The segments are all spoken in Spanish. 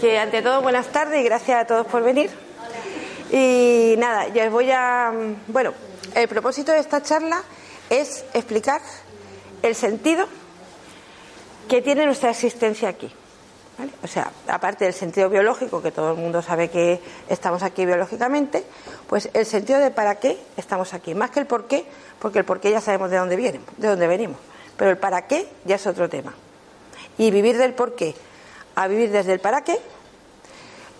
Que ante todo buenas tardes y gracias a todos por venir. Y nada, ya os voy a. Bueno, el propósito de esta charla es explicar el sentido que tiene nuestra existencia aquí. O sea, aparte del sentido biológico, que todo el mundo sabe que estamos aquí biológicamente, pues el sentido de para qué estamos aquí, más que el por qué, porque el por qué ya sabemos de dónde vienen, de dónde venimos, pero el para qué ya es otro tema. Y vivir del por qué a vivir desde el para qué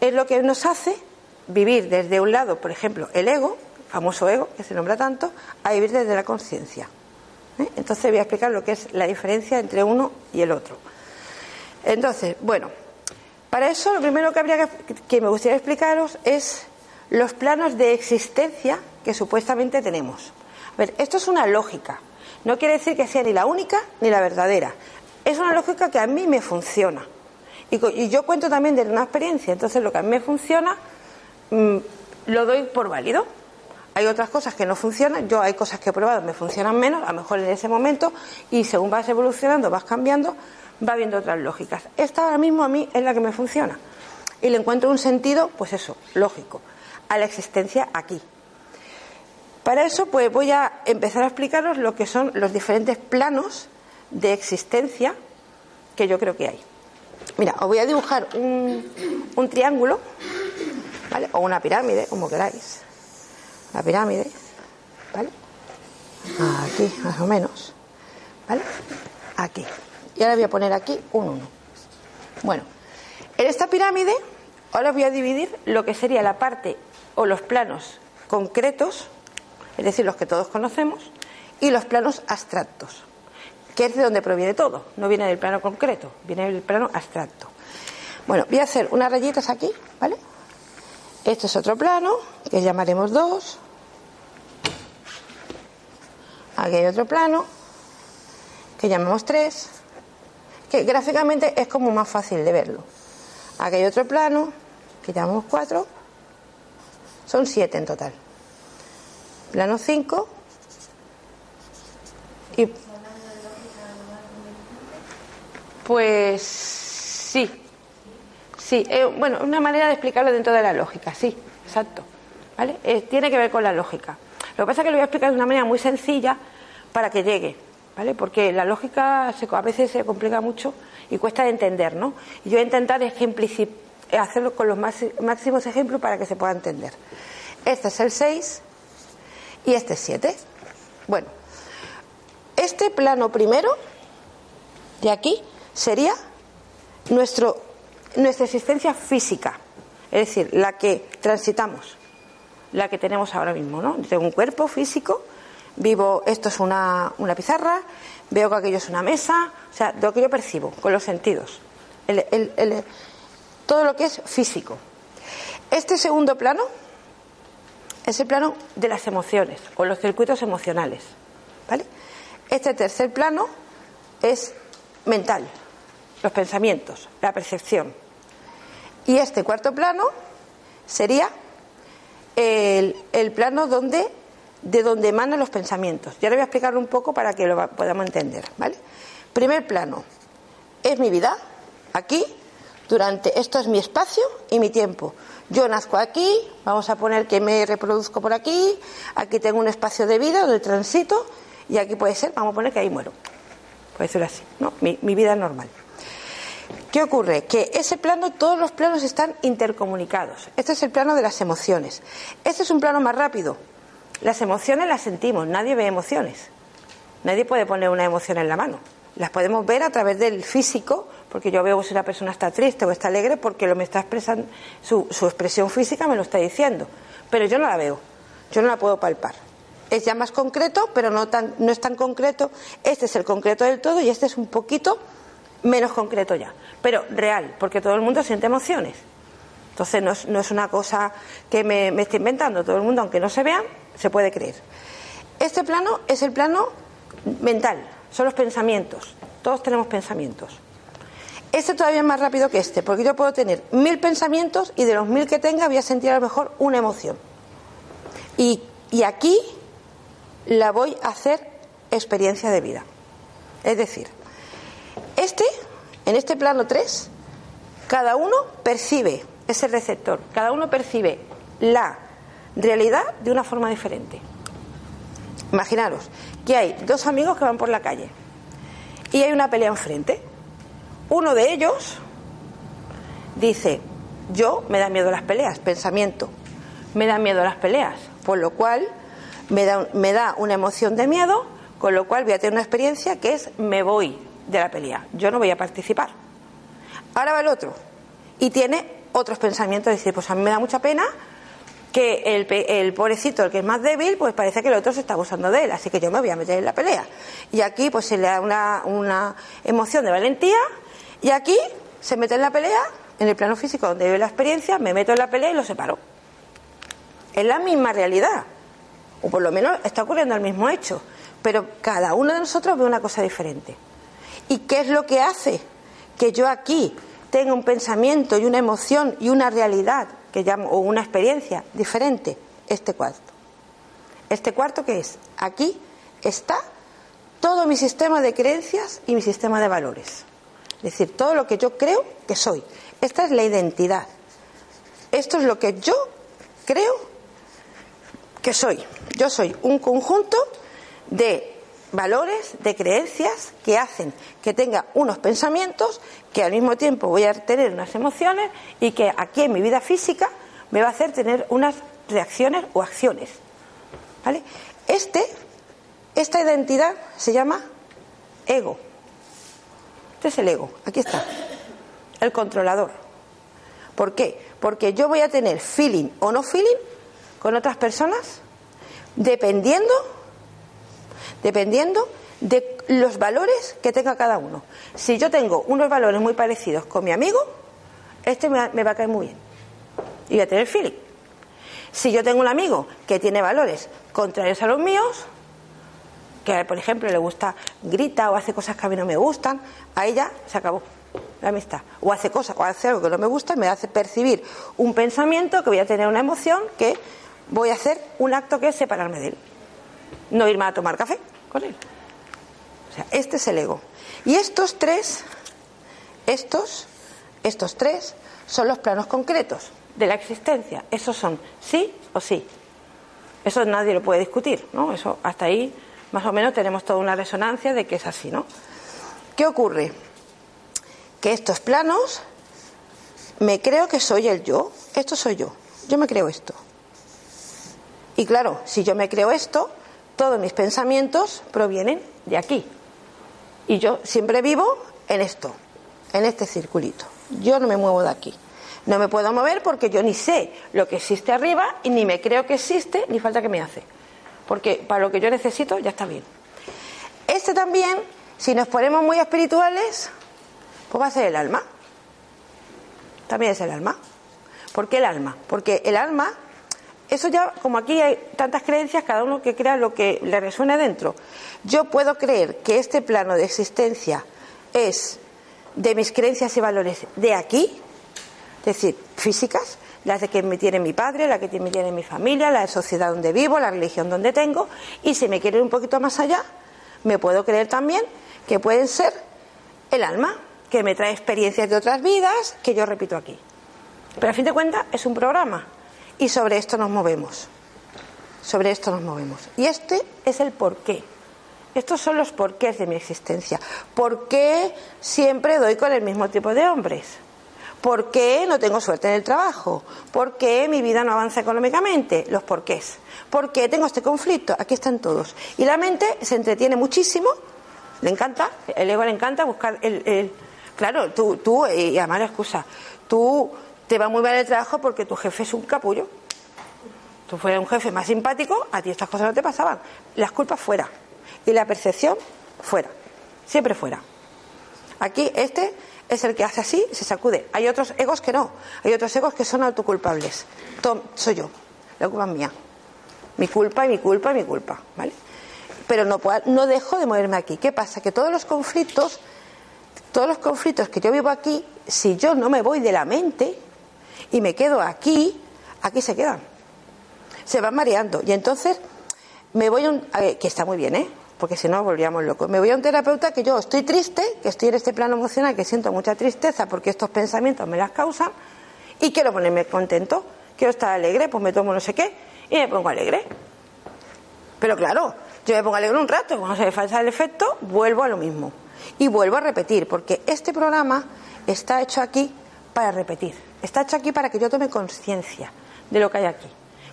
es lo que nos hace vivir desde un lado, por ejemplo, el ego, famoso ego, que se nombra tanto, a vivir desde la conciencia. ¿Eh? Entonces voy a explicar lo que es la diferencia entre uno y el otro. Entonces, bueno, para eso lo primero que habría que, me gustaría explicaros es los planos de existencia que supuestamente tenemos. A ver, esto es una lógica. No quiere decir que sea ni la única ni la verdadera. Es una lógica que a mí me funciona. Y, yo cuento también de una experiencia. Entonces, lo que a mí me funciona, mm, lo doy por válido. Hay otras cosas que no funcionan. Yo hay cosas que he probado, me funcionan menos, a lo mejor en ese momento, y según vas evolucionando, vas cambiando, va viendo otras lógicas. Esta ahora mismo a mí es la que me funciona. Y le encuentro un sentido, pues eso, lógico, a la existencia aquí. Para eso, pues voy a empezar a explicaros lo que son los diferentes planos de existencia que yo creo que hay. Mira, os voy a dibujar un, un triángulo, ¿vale? O una pirámide, como queráis. La pirámide, ¿vale? Aquí, más o menos. ¿Vale? Aquí. Y ahora voy a poner aquí un 1. Bueno, en esta pirámide ahora voy a dividir lo que sería la parte o los planos concretos, es decir, los que todos conocemos, y los planos abstractos, que es de donde proviene todo, no viene del plano concreto, viene del plano abstracto. Bueno, voy a hacer unas rayitas aquí, ¿vale? Este es otro plano, que llamaremos 2. Aquí hay otro plano, que llamemos 3 que gráficamente es como más fácil de verlo. Aquí hay otro plano, que llamamos 4, son 7 en total. Plano 5 y pues sí, sí, eh, bueno, una manera de explicarlo dentro de la lógica, sí, exacto, ¿vale? Eh, tiene que ver con la lógica. Lo que pasa es que lo voy a explicar de una manera muy sencilla para que llegue, ¿vale? Porque la lógica a veces se complica mucho y cuesta de entender, ¿no? Y yo voy a intentar hacerlo con los máximos ejemplos para que se pueda entender. Este es el 6 y este es 7. Bueno, este plano primero de aquí sería nuestro, nuestra existencia física, es decir, la que transitamos, la que tenemos ahora mismo, ¿no? Tengo un cuerpo físico vivo, esto es una, una pizarra, veo que aquello es una mesa, o sea, lo que yo percibo con los sentidos, todo lo que es físico. Este segundo plano es el plano de las emociones o los circuitos emocionales, ¿vale? Este tercer plano es mental, los pensamientos, la percepción. Y este cuarto plano sería el, el plano donde de donde emanan los pensamientos. Ya le voy a explicar un poco para que lo podamos entender, ¿vale? Primer plano, es mi vida, aquí, durante, esto es mi espacio y mi tiempo. Yo nazco aquí, vamos a poner que me reproduzco por aquí, aquí tengo un espacio de vida donde transito y aquí puede ser, vamos a poner que ahí muero. Puede ser así, ¿no? Mi, mi vida normal. ¿Qué ocurre? Que ese plano, todos los planos están intercomunicados. Este es el plano de las emociones. Este es un plano más rápido, las emociones las sentimos, nadie ve emociones. Nadie puede poner una emoción en la mano. Las podemos ver a través del físico, porque yo veo si una persona está triste o está alegre, porque lo me está expresando, su, expresión física me lo está diciendo. Pero yo no la veo, yo no la puedo palpar. Es ya más concreto, pero no, tan, no es tan concreto. Este es el concreto del todo y este es un poquito menos concreto ya. Pero real, porque todo el mundo siente emociones. Entonces no es, una cosa que me, me esté inventando. Todo el mundo, aunque no se vean, se puede creer. Este plano es el plano mental, son los pensamientos. Todos tenemos pensamientos. Este todavía es más rápido que este, porque yo puedo tener mil pensamientos y de los mil que tenga voy a sentir a lo mejor una emoción. Y, y aquí la voy a hacer experiencia de vida. Es decir, este en este plano 3, cada uno percibe, es el receptor, cada uno percibe la realidad de una forma diferente. Imaginaros que hay dos amigos que van por la calle y hay una pelea enfrente. Uno de ellos dice, yo me da miedo las peleas, pensamiento, me da miedo las peleas, por lo cual me da, me da una emoción de miedo, con lo cual voy a tener una experiencia que es me voy de la pelea, yo no voy a participar. Ahora va el otro y tiene otros pensamientos, decir, pues a mí me da mucha pena que el, el, pobrecito, el que es más débil, pues parece que el otro se está abusando de él, así que yo me voy a meter en la pelea. Y aquí pues se le da una, una emoción de valentía y aquí se mete en la pelea, en el plano físico donde vive la experiencia, me meto en la pelea y lo separo. Es la misma realidad, o por lo menos está ocurriendo el mismo hecho, pero cada uno de nosotros ve una cosa diferente. ¿Y qué es lo que hace que yo aquí tenga un pensamiento y una emoción y una realidad que llamo, o una experiencia diferente, este cuarto. Este cuarto que es, aquí está todo mi sistema de creencias y mi sistema de valores. Es decir, todo lo que yo creo que soy. Esta es la identidad. Esto es lo que yo creo que soy. Yo soy un conjunto de valores, de creencias que hacen que tenga unos pensamientos, que al mismo tiempo voy a tener unas emociones y que aquí en mi vida física me va a hacer tener unas reacciones o acciones. ¿Vale? Este, esta identidad se llama ego. Este es el ego, aquí está, el controlador. ¿Por qué? Porque yo voy a tener feeling o no feeling con otras personas dependiendo dependiendo de los valores que tenga cada uno. Si yo tengo unos valores muy parecidos con mi amigo, este me, va a caer muy bien y voy a tener feeling. Si yo tengo un amigo que tiene valores contrarios a los míos, que por ejemplo le gusta, grita o hace cosas que a mí no me gustan, a ella se acabó la amistad. O hace cosas o hace algo que no me gusta y me hace percibir un pensamiento que voy a tener una emoción que voy a hacer un acto que es separarme de él no irme a tomar café con él. O sea, este es el ego. Y estos tres, estos, estos tres son los planos concretos de la existencia. Esos son sí o sí. Eso nadie lo puede discutir, ¿no? Eso hasta ahí más o menos tenemos toda una resonancia de que es así, ¿no? ¿Qué ocurre? Que estos planos me creo que soy el yo, esto soy yo, yo me creo esto. Y claro, si yo me creo esto, todos mis pensamientos provienen de aquí. Y yo siempre vivo en esto, en este circulito. Yo no me muevo de aquí. No me puedo mover porque yo ni sé lo que existe arriba y ni me creo que existe ni falta que me hace. Porque para lo que yo necesito ya está bien. Este también, si nos ponemos muy espirituales, pues va a ser el alma. También es el alma. ¿Por qué el alma? Porque el alma eso ya, como aquí hay tantas creencias, cada uno que crea lo que le resuene dentro. Yo puedo creer que este plano de existencia es de mis creencias y valores de aquí, es decir, físicas, las de que me tiene mi padre, las que me tiene mi familia, la sociedad donde vivo, la religión donde tengo, y si me quiero ir un poquito más allá, me puedo creer también que pueden ser el alma, que me trae experiencias de otras vidas que yo repito aquí. Pero a fin de cuentas es un programa y sobre esto nos movemos. Sobre esto nos movemos. Y este es el porqué. Estos son los porqués de mi existencia. ¿Por qué siempre doy con el mismo tipo de hombres? ¿Por qué no tengo suerte en el trabajo? ¿Por qué mi vida no avanza económicamente? Los porqués. ¿Por qué tengo este conflicto? Aquí están todos. Y la mente se entretiene muchísimo, le encanta, el ego le encanta buscar el. claro, tú, tú, y además la excusa, tú te va muy mal el trabajo porque tu jefe es un capullo. Tú fueras un jefe más simpático, a ti estas cosas no te pasaban. Las culpas fuera. Y la percepción fuera. Siempre fuera. Aquí este es el que hace así, se sacude. Hay otros egos que no. Hay otros egos que son autoculpables. soy yo. La culpa es mía. Mi culpa y mi culpa mi culpa. ¿Vale? Pero no, no dejo de moverme aquí. ¿Qué pasa? Que todos los conflictos, todos los conflictos que yo vivo aquí, si yo no me voy de la mente, y me quedo aquí, aquí se quedan. Se van mareando. Y entonces me voy, un, que está muy bien, ¿eh? porque si no volvíamos locos. Me voy a un terapeuta que yo estoy triste, que estoy en este plano emocional, que siento mucha tristeza porque estos pensamientos me las causan y quiero ponerme contento, quiero estar alegre, pues me tomo no sé qué y me pongo alegre. Pero claro, yo me pongo alegre un rato, cuando se me falta el efecto, vuelvo a lo mismo. Y vuelvo a repetir, porque este programa está hecho aquí para repetir. Está hecho aquí para que yo tome conciencia de lo que hay aquí.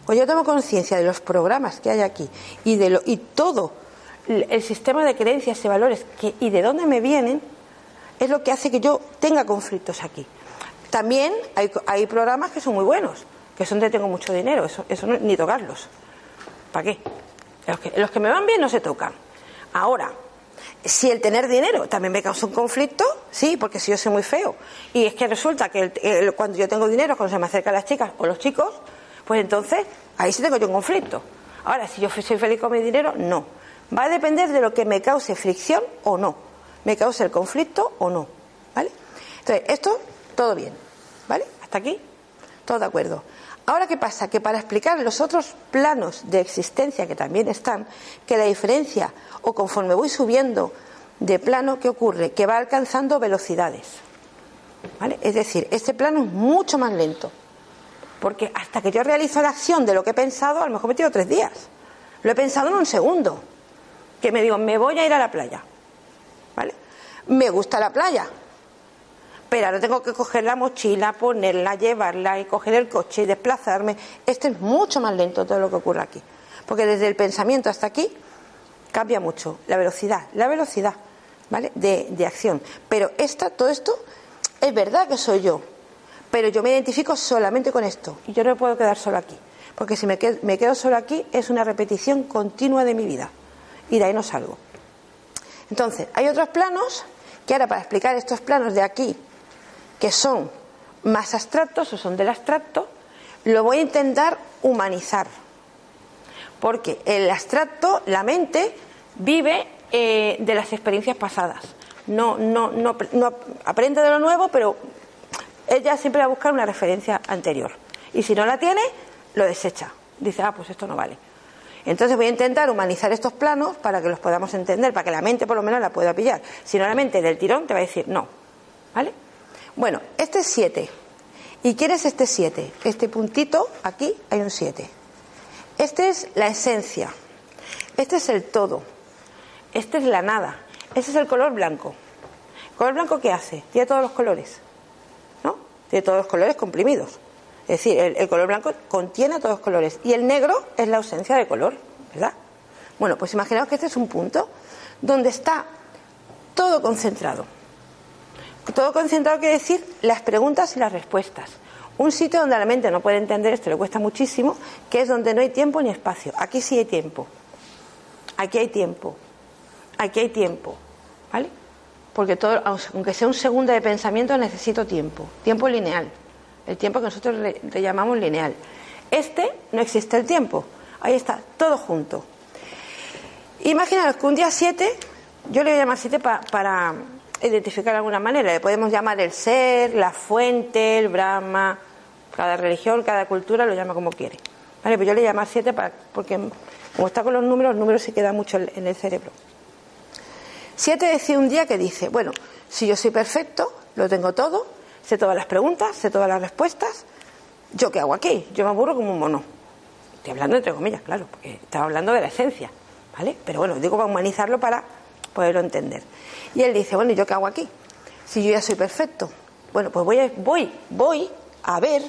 Cuando yo tomo conciencia de los programas que hay aquí y de lo, y todo el sistema de creencias y valores que, y de dónde me vienen, es lo que hace que yo tenga conflictos aquí. También hay, programas que son muy buenos, que son de tengo mucho dinero, eso, eso no, ni tocarlos. ¿Para qué? Los que me van bien no se tocan. Ahora, si el tener dinero también me causa un conflicto, sí, porque si yo soy muy feo. Y es que resulta que el, cuando yo tengo dinero, cuando se me acercan las chicas o los chicos, pues entonces ahí sí tengo yo un conflicto. Ahora, si yo soy feliz con mi dinero, no. Va a depender de lo que me cause fricción o no. Me cause el conflicto o no. ¿Vale? Entonces, esto, todo bien. ¿Vale? Hasta aquí, todo de acuerdo. Ahora, ¿qué pasa? Que para explicar los otros planos de existencia que también están, que la diferencia, o conforme voy subiendo de plano, ¿qué ocurre? Que va alcanzando velocidades. ¿Vale? Es decir, este plano es mucho más lento. Porque hasta que yo realizo la acción de lo que he pensado, a lo mejor me tiro tres días. Lo he pensado en un segundo. Que me digo, me voy a ir a la playa. ¿Vale? Me gusta la playa pero ahora tengo que coger la mochila, ponerla, llevarla y coger el coche y desplazarme. Este es mucho más lento todo lo que ocurre aquí. Porque desde el pensamiento hasta aquí cambia mucho la velocidad, la velocidad, ¿vale? De, de acción. Pero esta, todo esto, es verdad que soy yo, pero yo me identifico solamente con esto y yo no me puedo quedar solo aquí. Porque si me quedo, me quedo solo aquí es una repetición continua de mi vida y de ahí no salgo. Entonces, hay otros planos que ahora para explicar estos planos de aquí que son más abstractos o son del abstracto, lo voy a intentar humanizar. Porque el abstracto, la mente, vive eh, de las experiencias pasadas. No, no, no, no aprende de lo nuevo, pero ella siempre va a buscar una referencia anterior. Y si no la tiene, lo desecha. Dice, ah, pues esto no vale. Entonces voy a intentar humanizar estos planos para que los podamos entender, para que la mente por lo menos la pueda pillar. Si no, la mente del tirón te va a decir no. ¿Vale? Bueno, este es 7. ¿Y quién es este 7? Este puntito, aquí hay un 7. Este es la esencia. Este es el todo. Este es la nada. Este es el color blanco. ¿El color blanco qué hace? Tiene todos los colores. ¿No? Tiene todos los colores comprimidos. Es decir, el, el color blanco contiene todos los colores. Y el negro es la ausencia de color. ¿Verdad? Bueno, pues imaginaos que este es un punto donde está todo concentrado. Todo concentrado quiere decir las preguntas y las respuestas. Un sitio donde la mente no puede entender esto, le cuesta muchísimo, que es donde no hay tiempo ni espacio. Aquí sí hay tiempo. Aquí hay tiempo. Aquí hay tiempo. ¿Vale? Porque todo, aunque sea un segundo de pensamiento, necesito tiempo. Tiempo lineal. El tiempo que nosotros le, llamamos lineal. Este no existe el tiempo. Ahí está, todo junto. Imaginaos que un día 7, yo le voy a llamar 7 para identificar de alguna manera. Le podemos llamar el ser, la fuente, el Brahma. Cada religión, cada cultura lo llama como quiere. Vale, pues yo le llamo siete para, porque como está con los números, los números se quedan mucho en el cerebro. Siete decía un día que dice, bueno, si yo soy perfecto, lo tengo todo, sé todas las preguntas, sé todas las respuestas, ¿yo qué hago aquí? Yo me aburro como un mono. Estoy hablando entre comillas, claro, porque estaba hablando de la esencia, ¿vale? Pero bueno, digo para humanizarlo para poderlo entender. Y él dice, bueno, ¿y yo qué hago aquí? Si yo ya soy perfecto. Bueno, pues voy a, voy, voy a ver,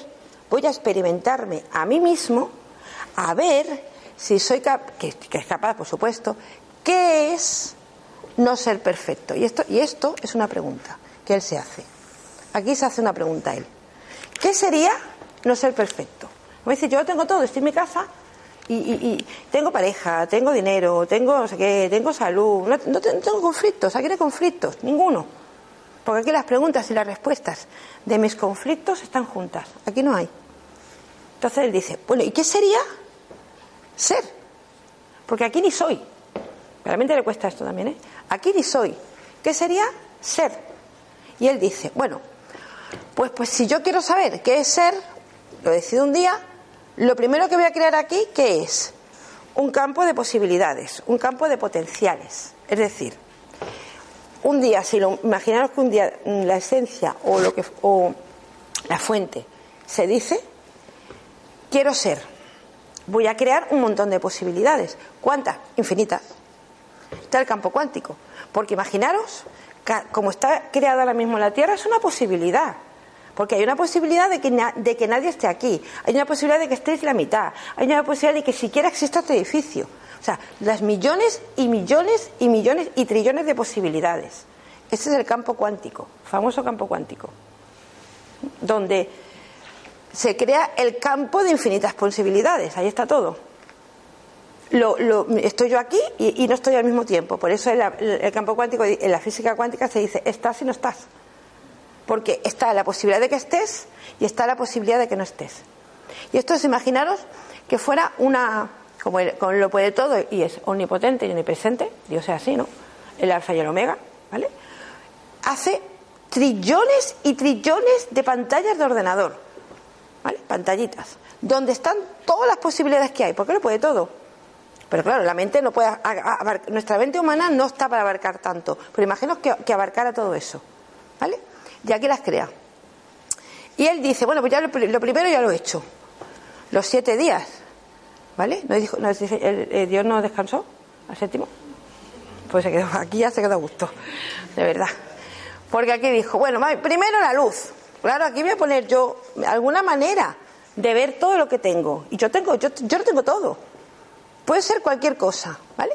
voy a experimentarme a mí mismo, a ver si soy capaz, que, es capaz, por supuesto, qué es no ser perfecto. Y esto, y esto es una pregunta que él se hace. Aquí se hace una pregunta a él. ¿Qué sería no ser perfecto? Me dice, yo tengo todo, estoy en mi casa y, tengo pareja, tengo dinero, tengo no tengo salud, no, tengo conflictos, aquí no hay conflictos, ninguno. Porque aquí las preguntas y las respuestas de mis conflictos están juntas, aquí no hay. Entonces él dice, bueno, ¿y qué sería ser? Porque aquí ni soy. Realmente le cuesta esto también, ¿eh? Aquí ni soy. ¿Qué sería ser? Y él dice, bueno, pues, pues si yo quiero saber qué es ser, lo decido un día, lo primero que voy a crear aquí, ¿qué es? un campo de posibilidades, un campo de potenciales. Es decir, un día, si lo, imaginaros que un día la esencia o, lo que, o la fuente se dice, quiero ser, voy a crear un montón de posibilidades. ¿Cuántas? Infinitas. Está el campo cuántico. Porque imaginaros, como está creada ahora mismo la Tierra, es una posibilidad. Porque hay una posibilidad de que, de que nadie esté aquí, hay una posibilidad de que estéis la mitad, hay una posibilidad de que siquiera exista este edificio. O sea, las millones y millones y millones y trillones de posibilidades. Ese es el campo cuántico, famoso campo cuántico, donde se crea el campo de infinitas posibilidades, ahí está todo. Estoy yo aquí y, no estoy al mismo tiempo. Por eso el, el campo cuántico, en la física cuántica se dice estás y no estás porque está la posibilidad de que estés y está la posibilidad de que no estés. Y esto es imaginaros que fuera una, como, lo puede todo y es omnipotente y omnipresente, Dios es así, ¿no? El alfa y el omega, ¿vale? Hace trillones y trillones de pantallas de ordenador, ¿vale? Pantallitas, donde están todas las posibilidades que hay, porque lo puede todo. Pero claro, la mente no puede nuestra mente humana no está para abarcar tanto, pero imaginaos que abarcara todo eso, ¿vale? Y aquí las crea. Y él dice, bueno, pues ya lo, primero ya lo he hecho. Los siete días. ¿Vale? ¿No dijo, no, el, Dios no descansó al séptimo? Pues se quedó, aquí ya se quedó a gusto, de verdad. Porque aquí dijo, bueno, primero la luz. Claro, aquí voy a poner yo alguna manera de ver todo lo que tengo. Y yo tengo, yo, yo lo tengo todo. Puede ser cualquier cosa, ¿vale?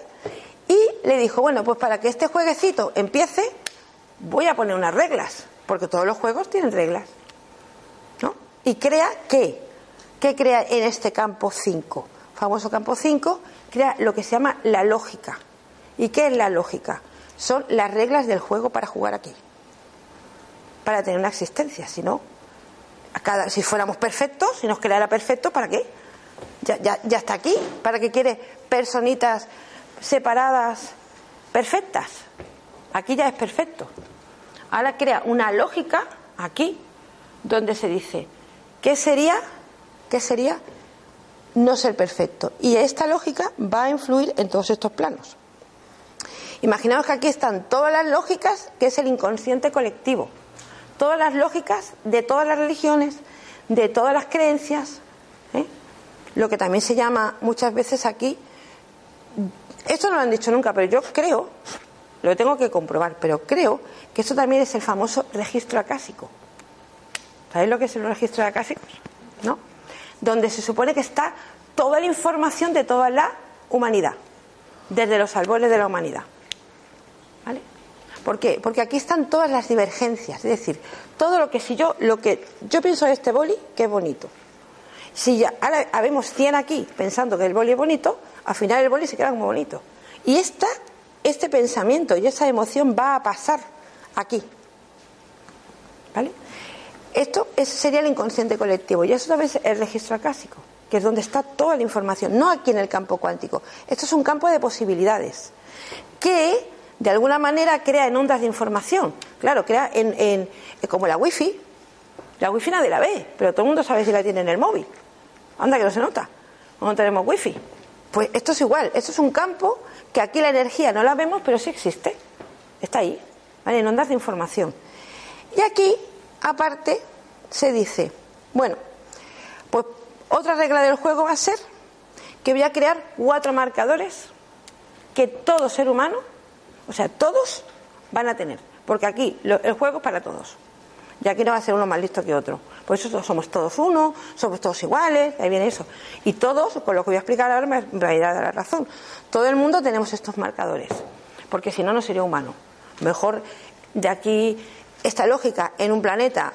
Y le dijo, bueno, pues para que este jueguecito empiece, voy a poner unas reglas porque todos los juegos tienen reglas. ¿no? Y crea qué? ¿Qué crea en este campo 5? Famoso campo 5, crea lo que se llama la lógica. ¿Y qué es la lógica? Son las reglas del juego para jugar aquí. Para tener una existencia. Si no, cada, si fuéramos perfectos, si nos creara perfecto, ¿para qué? Ya, ya, ya está aquí. ¿Para qué quiere personitas separadas perfectas? Aquí ya es perfecto. Ahora crea una lógica aquí donde se dice, ¿qué sería? ¿Qué sería? No ser perfecto. Y esta lógica va a influir en todos estos planos. Imaginaos que aquí están todas las lógicas, que es el inconsciente colectivo. Todas las lógicas de todas las religiones, de todas las creencias. ¿eh? Lo que también se llama muchas veces aquí. Esto no lo han dicho nunca, pero yo creo lo tengo que comprobar, pero creo que eso también es el famoso registro acásico. ¿Sabéis lo que es el registro de acásicos? ¿No? Donde se supone que está toda la información de toda la humanidad, desde los albores de la humanidad. ¿Vale? ¿Por qué? Porque aquí están todas las divergencias, es decir, todo lo que si yo lo que yo pienso de este boli que es bonito. Si ya ahora habemos 100 aquí pensando que el boli es bonito, al final el boli se queda como bonito. Y esta este pensamiento y esa emoción va a pasar aquí. ¿Vale? Esto sería el inconsciente colectivo y eso es el registro acásico, que es donde está toda la información, no aquí en el campo cuántico. Esto es un campo de posibilidades que de alguna manera crea en ondas de información. Claro, crea en, en como la wifi. La wifi nadie la ve, pero todo el mundo sabe si la tiene en el móvil. Anda que no se nota. No tenemos wifi. Pues esto es igual, esto es un campo que aquí la energía no la vemos, pero sí existe. Está ahí. En ondas de información. Y aquí, aparte, se dice, bueno, pues otra regla del juego va a ser que voy a crear cuatro marcadores que todo ser humano, o sea, todos van a tener. Porque aquí el juego es para todos. Y aquí no va a ser uno más listo que otro. Por eso somos todos uno, somos todos iguales, ahí viene eso. Y todos, con lo que voy a explicar ahora, me va a dar la razón. Todo el mundo tenemos estos marcadores, porque si no, no sería humano. Mejor de aquí, esta lógica en un planeta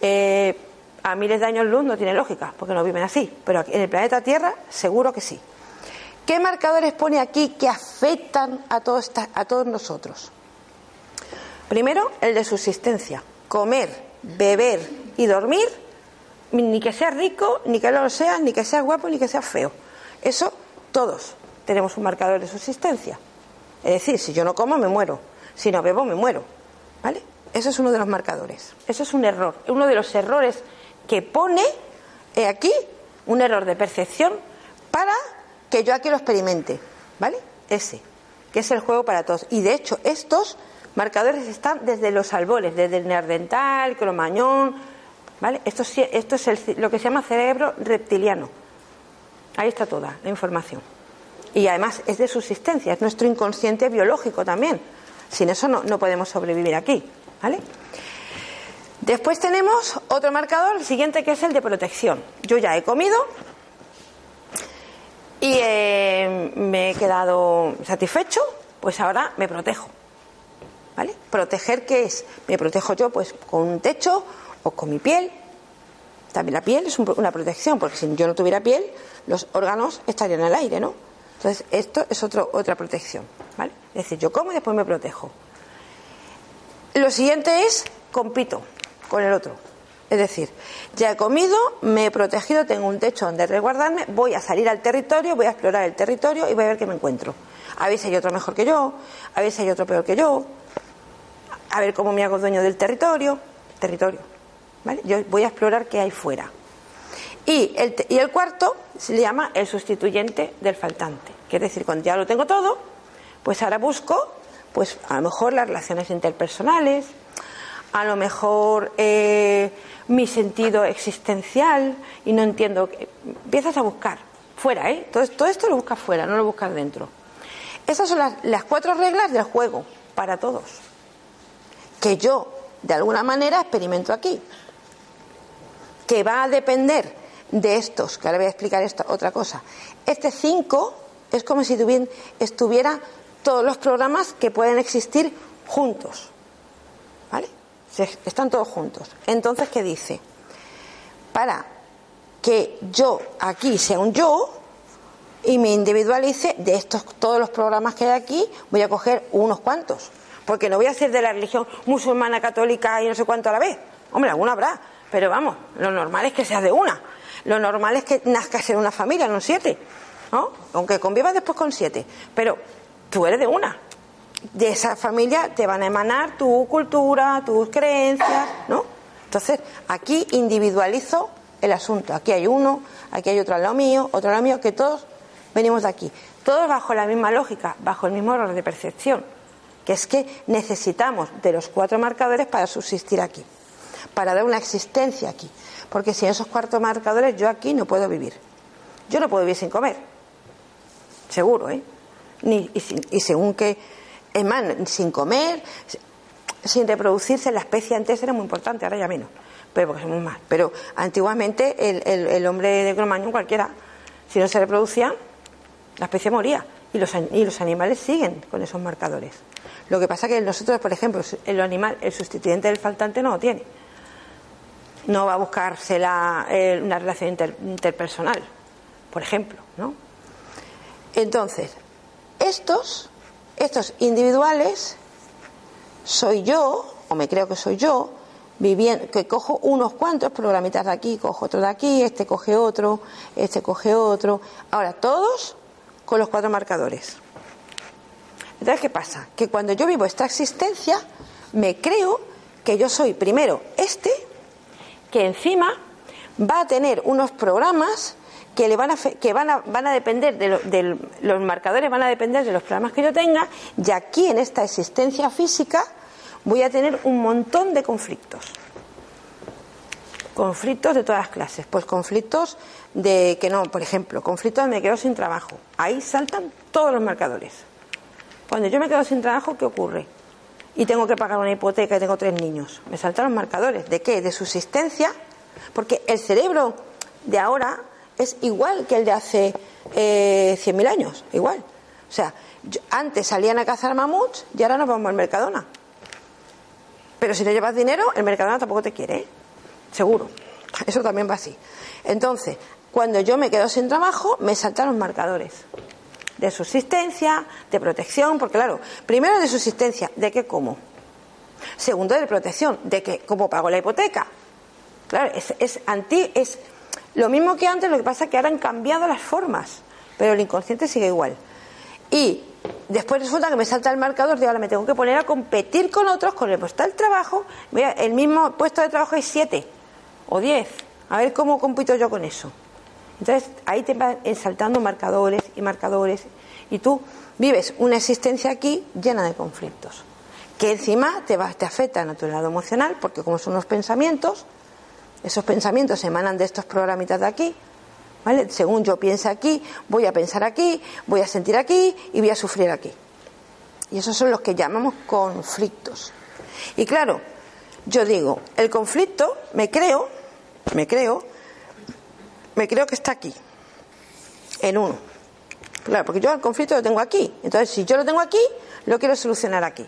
eh, a miles de años luz no tiene lógica, porque no viven así. Pero en el planeta Tierra, seguro que sí. ¿Qué marcadores pone aquí que afectan a, a todos nosotros? Primero, el de subsistencia comer, beber y dormir, ni que sea rico, ni que no lo sea, ni que sea guapo, ni que sea feo. Eso todos tenemos un marcador de subsistencia. Es decir, si yo no como, me muero. Si no bebo, me muero. ¿Vale? Eso es uno de los marcadores. Eso es un error. Uno de los errores que pone aquí un error de percepción para que yo aquí lo experimente, ¿vale? Ese, que es el juego para todos. Y de hecho, estos marcadores están desde los albores, desde el neandertal, cromañón, ¿vale? Esto, esto es lo que se llama cerebro reptiliano. Ahí está toda la información. Y además es de subsistencia, es nuestro inconsciente biológico también. Sin eso no, no podemos sobrevivir aquí, ¿vale? Después tenemos otro marcador, el siguiente que es el de protección. Yo ya he comido y eh, me he quedado satisfecho, pues ahora me protejo. ¿Vale? Proteger qué es? Me protejo yo pues con un techo o con mi piel. También la piel es una protección, porque si yo no tuviera piel, los órganos estarían al aire, ¿no? Entonces, esto es otro, otra protección, ¿vale? Es decir, yo como y después me protejo. Lo siguiente es compito con el otro. Es decir, ya he comido, me he protegido, tengo un techo donde resguardarme, voy a salir al territorio, voy a explorar el territorio y voy a ver qué me encuentro. A si hay otro mejor que yo, a si hay otro peor que yo, a ver cómo me hago dueño del territorio. Territorio. ¿vale? Yo voy a explorar qué hay fuera. Y el, y el cuarto se le llama el sustituyente del faltante. Quiere decir, cuando ya lo tengo todo, pues ahora busco, pues a lo mejor las relaciones interpersonales, a lo mejor eh, mi sentido existencial y no entiendo. Empiezas a buscar fuera, ¿eh? Todo, todo esto lo buscas fuera, no lo buscas dentro. Esas son las, las cuatro reglas del juego para todos. Que yo, de alguna manera, experimento aquí. Que va a depender de estos, que ahora voy a explicar esta, otra cosa. Este 5 es como si estuviera todos los programas que pueden existir juntos. ¿Vale? están todos juntos. Entonces, ¿qué dice? Para que yo aquí sea un yo y me individualice de estos todos los programas que hay aquí, voy a coger unos cuantos. Porque no voy a ser de la religión musulmana, católica y no sé cuánto a la vez. Hombre, alguna habrá. Pero vamos, lo normal es que seas de una. Lo normal es que nazcas en una familia, no siete. ¿no? Aunque convivas después con siete. Pero tú eres de una de esa familia te van a emanar tu cultura, tus creencias, ¿no? Entonces, aquí individualizo el asunto. Aquí hay uno, aquí hay otro al lado mío, otro al lado mío, que todos venimos de aquí. Todos bajo la misma lógica, bajo el mismo orden de percepción, es que necesitamos de los cuatro marcadores para subsistir aquí, para dar una existencia aquí. Porque sin esos cuatro marcadores yo aquí no puedo vivir. Yo no puedo vivir sin comer. Seguro, ¿eh? Ni, y, y según que es más, sin comer, sin reproducirse, la especie antes era muy importante, ahora ya menos, pero porque somos más. Pero antiguamente el, el, hombre de Cromañón, cualquiera, si no se reproducía, la especie moría. Y los, y los animales siguen con esos marcadores. Lo que pasa que nosotros, por ejemplo, el animal, el sustituyente del faltante no lo tiene. No va a buscarse la, una relación interpersonal, por ejemplo, ¿no? Entonces, estos estos individuales soy yo, o me creo que soy yo, viviendo, que cojo unos cuantos programitas de aquí, cojo otro de aquí, este coge otro, este coge otro. Ahora, todos con los cuatro marcadores. Entonces, ¿qué pasa? Que cuando yo vivo esta existencia, me creo que yo soy primero este, que encima va a tener unos programas que, le van, a, que van, a, van a depender de, los marcadores, van a depender de los programas que yo tenga, y aquí en esta existencia física voy a tener un montón de conflictos. Conflictos de todas las clases. Pues conflictos de que no, por ejemplo, conflictos de me quedo sin trabajo. Ahí saltan todos los marcadores. Cuando yo me quedo sin trabajo, ¿qué ocurre? Y tengo que pagar una hipoteca y tengo tres niños. Me saltan los marcadores. ¿De qué? De subsistencia. Porque el cerebro de ahora es igual que el de hace eh, 100.000 años, igual. O sea, antes salían a cazar mamuts y ahora nos vamos al Mercadona. Pero si no llevas dinero, el Mercadona tampoco te quiere, ¿eh? seguro. Eso también va así. Entonces, cuando yo me quedo sin trabajo, me saltan los marcadores de subsistencia, de protección, porque claro, primero de subsistencia, ¿de qué como? Segundo de protección, de que cómo pago la hipoteca. Claro, es, es anti, es lo mismo que antes, lo que pasa es que ahora han cambiado las formas, pero el inconsciente sigue igual. Y después resulta que me salta el marcador de ahora me tengo que poner a competir con otros con el puesto del trabajo. Mira, el mismo puesto de trabajo hay siete o diez. A ver cómo compito yo con eso. Entonces ahí te van saltando marcadores y marcadores y tú vives una existencia aquí llena de conflictos que encima te, va, te afectan a tu lado emocional porque como son los pensamientos, esos pensamientos emanan de estos programitas de aquí, ¿vale? Según yo piense aquí, voy a pensar aquí, voy a sentir aquí y voy a sufrir aquí. Y esos son los que llamamos conflictos. Y claro, yo digo, el conflicto me creo, me creo, me creo que está aquí, en uno. Claro, porque yo el conflicto lo tengo aquí. Entonces, si yo lo tengo aquí, lo quiero solucionar aquí.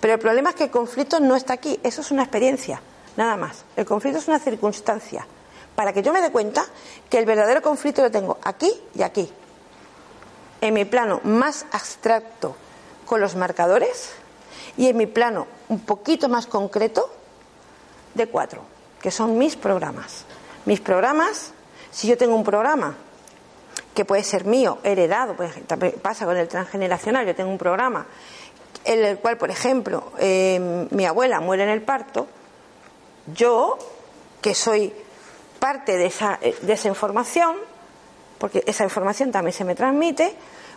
Pero el problema es que el conflicto no está aquí, eso es una experiencia, nada más. El conflicto es una circunstancia. Para que yo me dé cuenta que el verdadero conflicto lo tengo aquí y aquí. En mi plano más abstracto con los marcadores y en mi plano un poquito más concreto de cuatro, que son mis programas. Mis programas, si yo tengo un programa que puede ser mío, heredado, pues, pasa con el transgeneracional, yo tengo un programa en el cual, por ejemplo, eh, mi abuela muere en el parto, yo, que soy parte de esa, de esa información, porque esa información también se me transmite,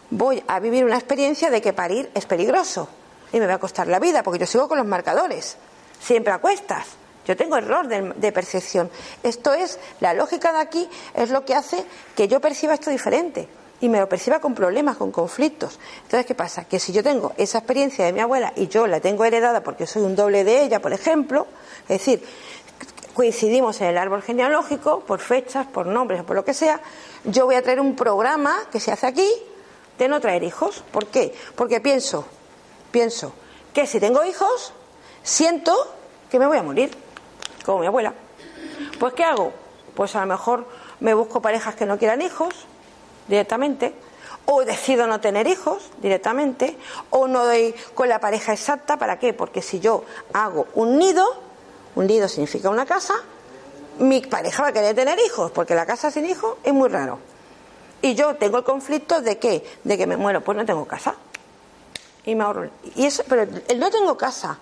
voy a vivir una experiencia de que parir es peligroso y me va a costar la vida, porque yo sigo con los marcadores, siempre a cuestas. Yo tengo error de, percepción. Esto es, la lógica de aquí es lo que hace que yo perciba esto diferente y me lo perciba con problemas, con conflictos. Entonces, ¿qué pasa? Que si yo tengo esa experiencia de mi abuela y yo la tengo heredada porque soy un doble de ella, por ejemplo, es decir, coincidimos en el árbol genealógico por fechas, por nombres o por lo que sea, yo voy a traer un programa que se hace aquí de no traer hijos. ¿Por qué? Porque pienso, pienso que si tengo hijos, siento que me voy a morir, como mi abuela. Pues ¿qué hago? Pues a lo mejor me busco parejas que no quieran hijos, directamente, o decido no tener hijos directamente, o no doy con la pareja exacta, ¿para qué? Porque si yo hago un nido, un nido significa una casa, mi pareja va a querer tener hijos, porque la casa sin hijos es muy raro. Y yo tengo el conflicto de qué? De que me muero, pues no tengo casa. Y me ahorro. Y eso, pero el no tengo casa,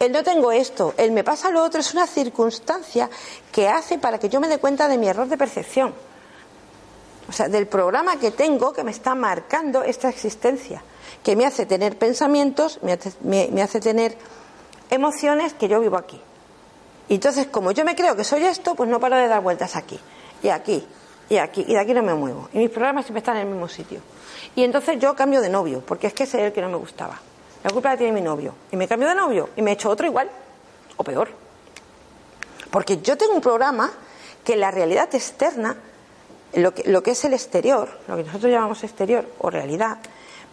el no tengo esto, el me pasa lo otro, es una circunstancia que hace para que yo me dé cuenta de mi error de percepción o sea, del programa que tengo que me está marcando esta existencia, que me hace tener pensamientos, me hace, tener emociones que yo vivo aquí. Y entonces, como yo me creo que soy esto, pues no paro de dar vueltas aquí, y aquí, y aquí, y de aquí no me muevo. Y mis programas siempre están en el mismo sitio. Y entonces yo cambio de novio, porque es que ese es el que no me gustaba. La culpa la tiene mi novio. Y me cambio de novio y me he hecho otro igual, o peor. Porque yo tengo un programa que la realidad externa lo que, lo que es el exterior, lo que nosotros llamamos exterior o realidad,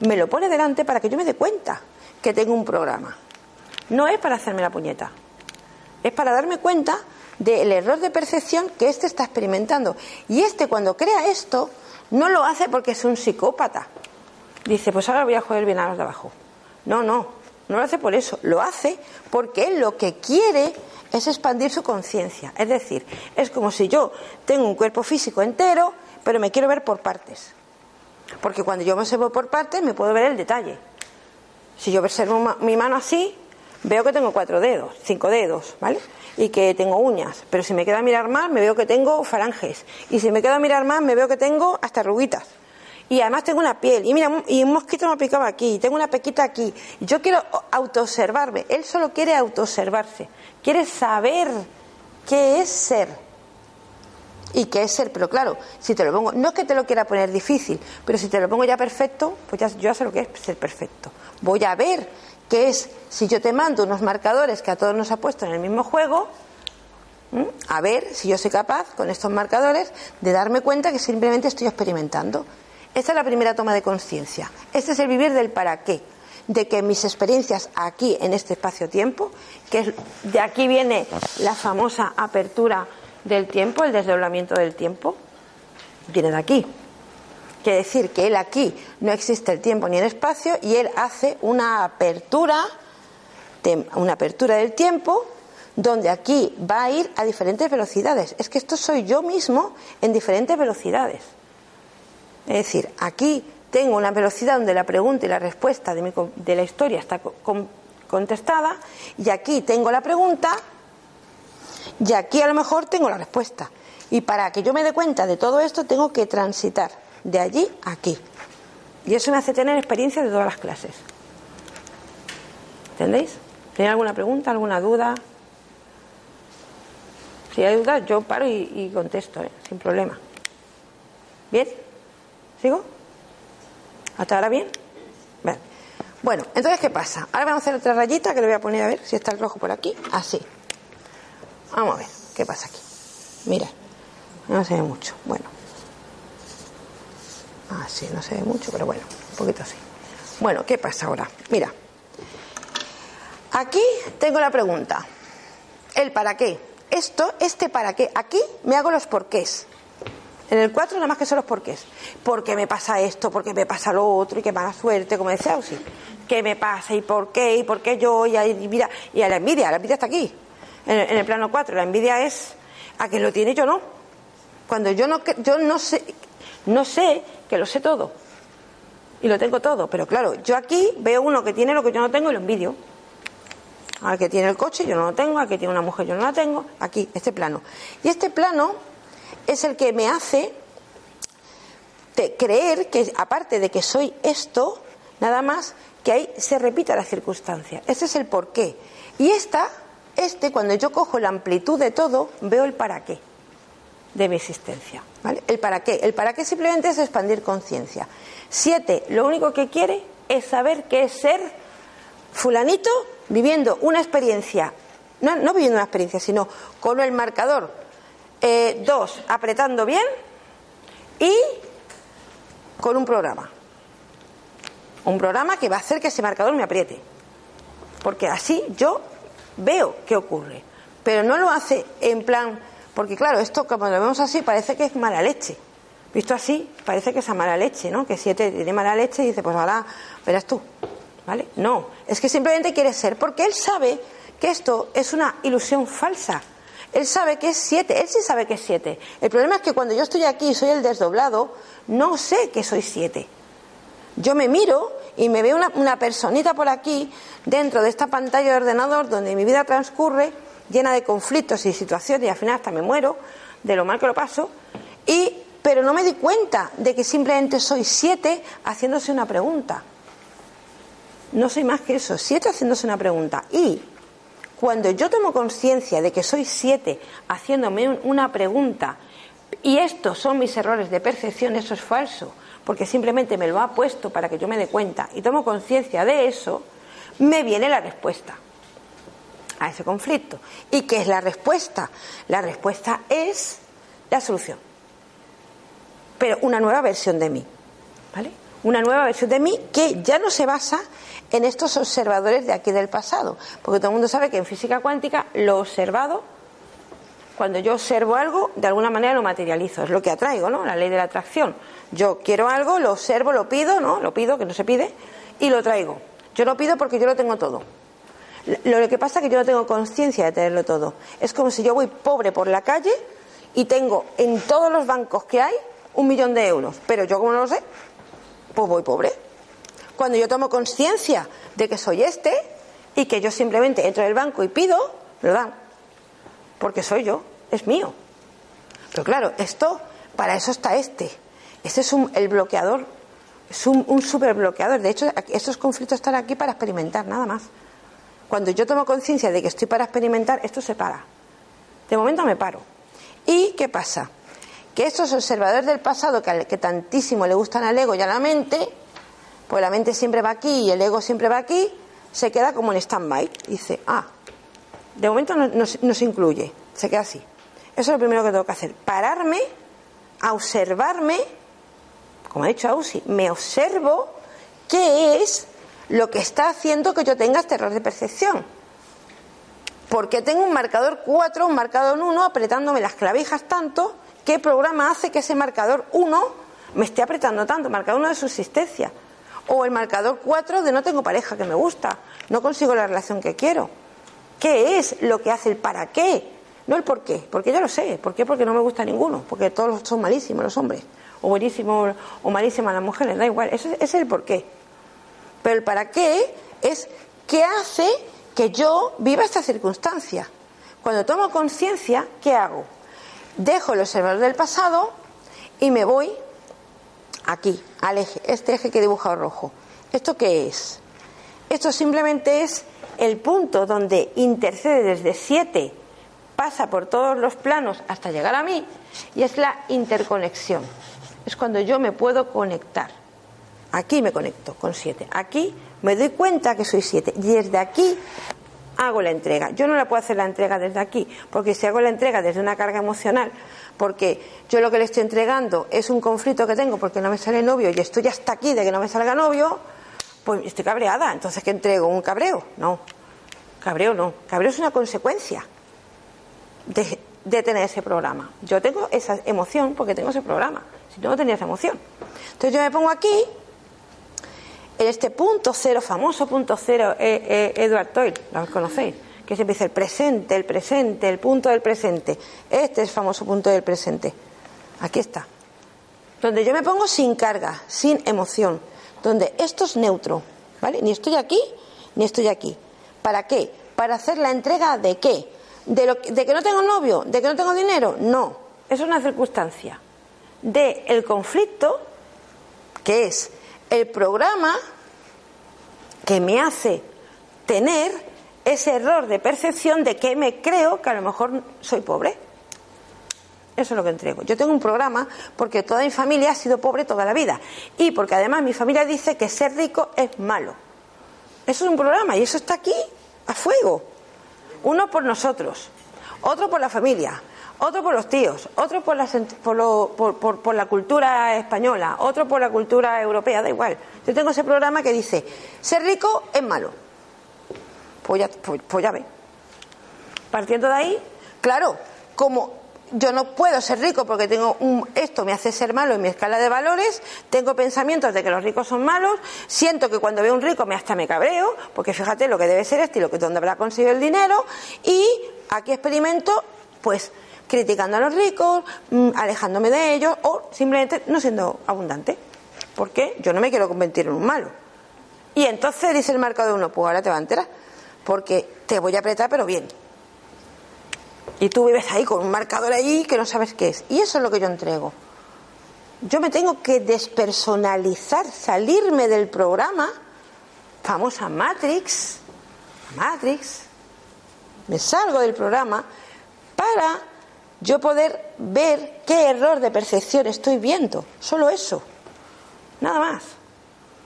me lo pone delante para que yo me dé cuenta que tengo un programa. No es para hacerme la puñeta, es para darme cuenta del error de percepción que éste está experimentando. Y este cuando crea esto, no lo hace porque es un psicópata. Dice, pues ahora voy a joder bien a los de abajo. No, no, no lo hace por eso, lo hace porque lo que quiere es expandir su conciencia. Es decir, es como si yo tengo un cuerpo físico entero, pero me quiero ver por partes. Porque cuando yo me observo por partes, me puedo ver el detalle. Si yo observo mi mano así, veo que tengo cuatro dedos, cinco dedos, ¿vale? Y que tengo uñas. Pero si me queda mirar más, me veo que tengo falanges. Y si me queda mirar más, me veo que tengo hasta ruguitas y además tengo una piel, y mira, y un mosquito me ha picado aquí, y tengo una pequita aquí. Yo quiero autoobservarme, él solo quiere autoobservarse, quiere saber qué es ser. Y qué es ser, pero claro, si te lo pongo, no es que te lo quiera poner difícil, pero si te lo pongo ya perfecto, pues ya, yo ya sé lo que es ser perfecto. Voy a ver qué es, si yo te mando unos marcadores que a todos nos ha puesto en el mismo juego, a ver si yo soy capaz con estos marcadores de darme cuenta que simplemente estoy experimentando esta es la primera toma de conciencia. Este es el vivir del para qué. De que mis experiencias aquí, en este espacio-tiempo, que de aquí viene la famosa apertura del tiempo, el desdoblamiento del tiempo, viene de aquí. Quiere decir que él aquí no existe el tiempo ni el espacio y él hace una apertura, una apertura del tiempo donde aquí va a ir a diferentes velocidades. Es que esto soy yo mismo en diferentes velocidades. Es decir, aquí tengo una velocidad donde la pregunta y la respuesta de, la historia está contestada y aquí tengo la pregunta y aquí a lo mejor tengo la respuesta. Y para que yo me dé cuenta de todo esto, tengo que transitar de allí a aquí. Y eso me hace tener experiencia de todas las clases. ¿Entendéis? ¿Tenéis alguna pregunta, alguna duda? Si hay dudas, yo paro y, contesto, ¿eh? sin problema. ¿Bien? ¿Sigo? ¿Hasta ahora bien? Bueno, entonces, ¿qué pasa? Ahora vamos a hacer otra rayita que le voy a poner a ver si está el rojo por aquí. Así. Vamos a ver qué pasa aquí. Mira, no se ve mucho. Bueno. Así, no se ve mucho, pero bueno, un poquito así. Bueno, ¿qué pasa ahora? Mira. Aquí tengo la pregunta. El para qué. Esto, este para qué. Aquí me hago los porqués. En el 4 nada más que son los porqués. ¿Por qué me pasa esto? ¿Por qué me pasa lo otro? Y qué mala suerte, como decía Ausi. ¿Qué me pasa? ¿Y por qué? ¿Y por qué yo? Y, mira, y a la envidia, la envidia está aquí, en, el plano 4. La envidia es a quien lo tiene yo no. Cuando yo no, yo no sé, no sé que lo sé todo. Y lo tengo todo. Pero claro, yo aquí veo uno que tiene lo que yo no tengo y lo envidio. Al que tiene el coche yo no lo tengo, al que tiene una mujer yo no la tengo. Aquí, este plano. Y este plano es el que me hace creer que, aparte de que soy esto, nada más, que ahí se repita la circunstancia. Ese es el porqué. Y esta, este, cuando yo cojo la amplitud de todo, veo el para qué de mi existencia. ¿vale? El para qué. El para qué simplemente es expandir conciencia. Siete, lo único que quiere es saber qué es ser fulanito viviendo una experiencia, no, no viviendo una experiencia, sino con el marcador eh, dos, apretando bien y con un programa. Un programa que va a hacer que ese marcador me apriete. Porque así yo veo qué ocurre. Pero no lo hace en plan, porque claro, esto como lo vemos así parece que es mala leche. Visto así, parece que es a mala leche, ¿no? Que siete tiene mala leche y dice, pues ahora verás tú. ¿Vale? No, es que simplemente quiere ser, porque él sabe que esto es una ilusión falsa. Él sabe que es siete, él sí sabe que es siete. El problema es que cuando yo estoy aquí y soy el desdoblado, no sé que soy siete. Yo me miro y me veo una, personita por aquí, dentro de esta pantalla de ordenador, donde mi vida transcurre llena de conflictos y situaciones, y al final hasta me muero de lo mal que lo paso, y, pero no me di cuenta de que simplemente soy siete haciéndose una pregunta. No soy más que eso, siete haciéndose una pregunta. Y cuando yo tomo conciencia de que soy siete haciéndome una pregunta y estos son mis errores de percepción, eso es falso, porque simplemente me lo ha puesto para que yo me dé cuenta y tomo conciencia de eso, me viene la respuesta a ese conflicto. ¿Y qué es la respuesta? La respuesta es la solución. Pero una nueva versión de mí. ¿Vale? Una nueva versión de mí que ya no se basa en estos observadores de aquí del pasado. Porque todo el mundo sabe que en física cuántica lo observado, cuando yo observo algo, de alguna manera lo materializo. Es lo que atraigo, ¿no? La ley de la atracción. Yo quiero algo, lo observo, lo pido, ¿no? Lo pido, que no se pide, y lo traigo. Yo lo pido porque yo lo tengo todo. Lo que pasa es que yo no tengo conciencia de tenerlo todo. Es como si yo voy pobre por la calle y tengo en todos los bancos que hay un millón de euros. Pero yo como no lo sé, pues voy pobre. Cuando yo tomo conciencia de que soy este y que yo simplemente entro en el banco y pido, lo dan. Porque soy yo, es mío. Pero claro, esto, para eso está este. Este es el bloqueador, es un, un super bloqueador. De hecho, estos conflictos están aquí para experimentar, nada más. Cuando yo tomo conciencia de que estoy para experimentar, esto se para. De momento me paro. ¿Y qué pasa? Que estos observadores del pasado que, tantísimo le gustan al ego y a la mente, pues la mente siempre va aquí y el ego siempre va aquí, se queda como en stand-by. Dice, ah, de momento no, se incluye, se queda así. Eso es lo primero que tengo que hacer, pararme observarme, como ha dicho Ausi, me observo qué es lo que está haciendo que yo tenga este error de percepción. Porque tengo un marcador 4, un marcador 1 apretándome las clavijas tanto, ¿qué programa hace que ese marcador 1 me esté apretando tanto? Marcador 1 de subsistencia. O el marcador 4 de no tengo pareja que me gusta, no consigo la relación que quiero. ¿Qué es lo que hace el para qué? No el por qué, porque yo lo sé. ¿Por qué? Porque no me gusta ninguno, porque todos son malísimos los hombres, o buenísimos o malísimas las mujeres, da igual. Ese, es el por qué. Pero el para qué es qué hace que yo viva esta circunstancia. Cuando tomo conciencia, ¿qué hago? Dejo el observador del pasado y me voy aquí, al eje, este eje que he dibujado rojo. ¿Esto qué es? Esto simplemente es el punto donde intercede desde 7, pasa por todos los planos hasta llegar a mí, y es la interconexión. Es cuando yo me puedo conectar. Aquí me conecto con 7. Aquí me doy cuenta que soy 7. Y desde aquí hago la entrega. Yo no la puedo hacer la entrega desde aquí, porque si hago la entrega desde una carga emocional, porque yo lo que le estoy entregando es un conflicto que tengo porque no me sale novio y estoy hasta aquí de que no me salga novio, pues estoy cabreada. Entonces, ¿qué entrego? ¿Un cabreo? No. Cabreo no. Cabreo es una consecuencia de, de tener ese programa. Yo tengo esa emoción porque tengo ese programa. Si no, no tenía esa emoción. Entonces yo me pongo aquí en este punto cero, famoso punto cero, eh, eh, Edward Toyle, lo conocéis, que siempre dice el presente, el presente, el punto del presente. Este es el famoso punto del presente. Aquí está. Donde yo me pongo sin carga, sin emoción. Donde esto es neutro. ¿Vale? Ni estoy aquí, ni estoy aquí. ¿Para qué? Para hacer la entrega de qué? ¿De, lo, de que no tengo novio? ¿De que no tengo dinero? No. Es una circunstancia. De el conflicto, que es el programa que me hace tener ese error de percepción de que me creo que a lo mejor soy pobre. Eso es lo que entrego. Yo tengo un programa porque toda mi familia ha sido pobre toda la vida y porque además mi familia dice que ser rico es malo. Eso es un programa y eso está aquí a fuego. Uno por nosotros, otro por la familia, otro por los tíos, otro por la, por, por, la cultura española, otro por la cultura europea, da igual. Yo tengo ese programa que dice, ser rico es malo. Pues ya, pues, pues ya ve. Partiendo de ahí, claro, como yo no puedo ser rico porque tengo un, esto me hace ser malo en mi escala de valores, tengo pensamientos de que los ricos son malos, siento que cuando veo un rico me hasta me cabreo, porque fíjate lo que debe ser este y lo que donde habrá conseguido el dinero, y aquí experimento, pues criticando a los ricos, mm, alejándome de ellos o simplemente no siendo abundante. Porque yo no me quiero convertir en un malo. Y entonces dice el marcador uno, pues ahora te va a enterar. Porque te voy a apretar, pero bien. Y tú vives ahí con un marcador ahí que no sabes qué es. Y eso es lo que yo entrego. Yo me tengo que despersonalizar, salirme del programa, famosa Matrix, Matrix, me salgo del programa para yo poder ver qué error de percepción estoy viendo. Solo eso. Nada más.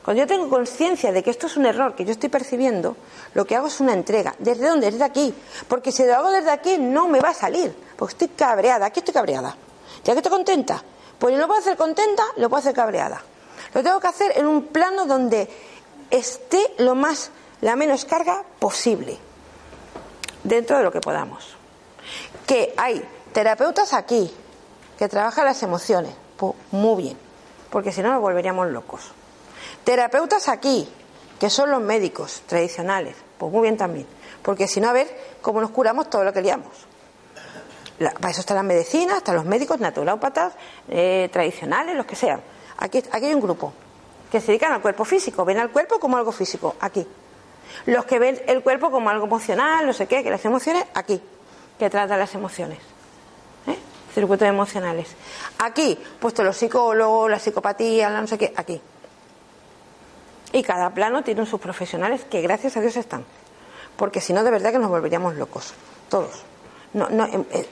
Cuando yo tengo conciencia de que esto es un error que yo estoy percibiendo, lo que hago es una entrega. ¿Desde dónde? Desde aquí. Porque si lo hago desde aquí no me va a salir. Porque estoy cabreada. Aquí estoy cabreada. ¿Ya que estoy contenta? Pues lo puedo hacer contenta, lo puedo hacer cabreada. Lo tengo que hacer en un plano donde esté lo más, la menos carga posible. Dentro de lo que podamos. Que hay Terapeutas aquí, que trabajan las emociones. Pues muy bien, porque si no nos volveríamos locos. Terapeutas aquí, que son los médicos tradicionales. Pues muy bien también, porque si no, a ver cómo nos curamos todo lo que liamos. para eso están las medicinas, están los médicos naturópatas, eh, tradicionales, los que sean. Aquí, aquí hay un grupo que se dedican al cuerpo físico, ven al cuerpo como algo físico, aquí. Los que ven el cuerpo como algo emocional, no sé qué, que las emociones, aquí, que tratan las emociones circuitos emocionales. Aquí, puesto los psicólogos, la psicopatía, la no sé qué, aquí. Y cada plano tiene sus profesionales que gracias a Dios están. Porque si no, de verdad que nos volveríamos locos, todos. No, no, em, eh,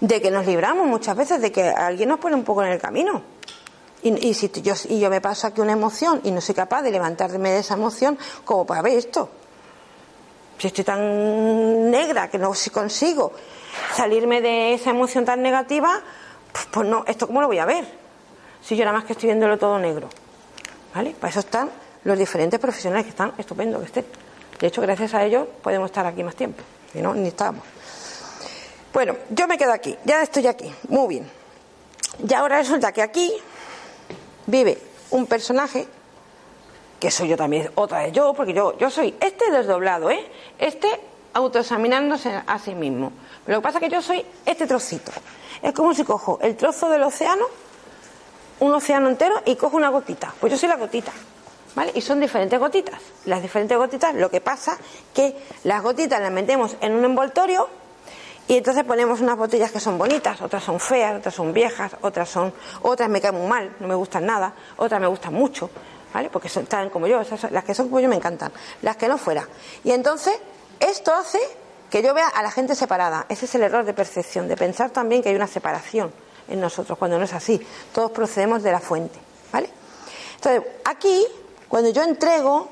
de que nos libramos muchas veces, de que alguien nos pone un poco en el camino. Y, si yo, y yo me paso aquí una emoción y no soy capaz de levantarme de esa emoción, como para ver esto. Si estoy tan negra que no consigo salirme de esa emoción tan negativa, pues, pues, no, ¿esto cómo lo voy a ver? Si yo nada más que estoy viéndolo todo negro. ¿Vale? Para eso están los diferentes profesionales que están estupendo que estén. De hecho, gracias a ellos podemos estar aquí más tiempo. Si no, ni estábamos. Bueno, yo me quedo aquí, ya estoy aquí, muy bien. Y ahora resulta que aquí vive un personaje, que soy yo también, otra de yo, porque yo, yo soy este desdoblado, ¿eh? Este autoexaminándose a sí mismo. Lo que pasa es que yo soy este trocito. Es como si cojo el trozo del océano, un océano entero, y cojo una gotita. Pues yo soy la gotita. ¿Vale? Y son diferentes gotitas. Las diferentes gotitas, lo que pasa que las gotitas las metemos en un envoltorio Y entonces ponemos unas botellas que son bonitas, otras son feas, otras son viejas, otras son, otras me caen muy mal, no me gustan nada, otras me gustan mucho, ¿vale? Porque son, están como yo, las que son como yo me encantan, las que no fuera. Y entonces, esto hace que yo vea a la gente separada. Ese es el error de percepción, de pensar también que hay una separación en nosotros, cuando no es así. Todos procedemos de la fuente, ¿vale? Entonces, aquí, cuando yo entrego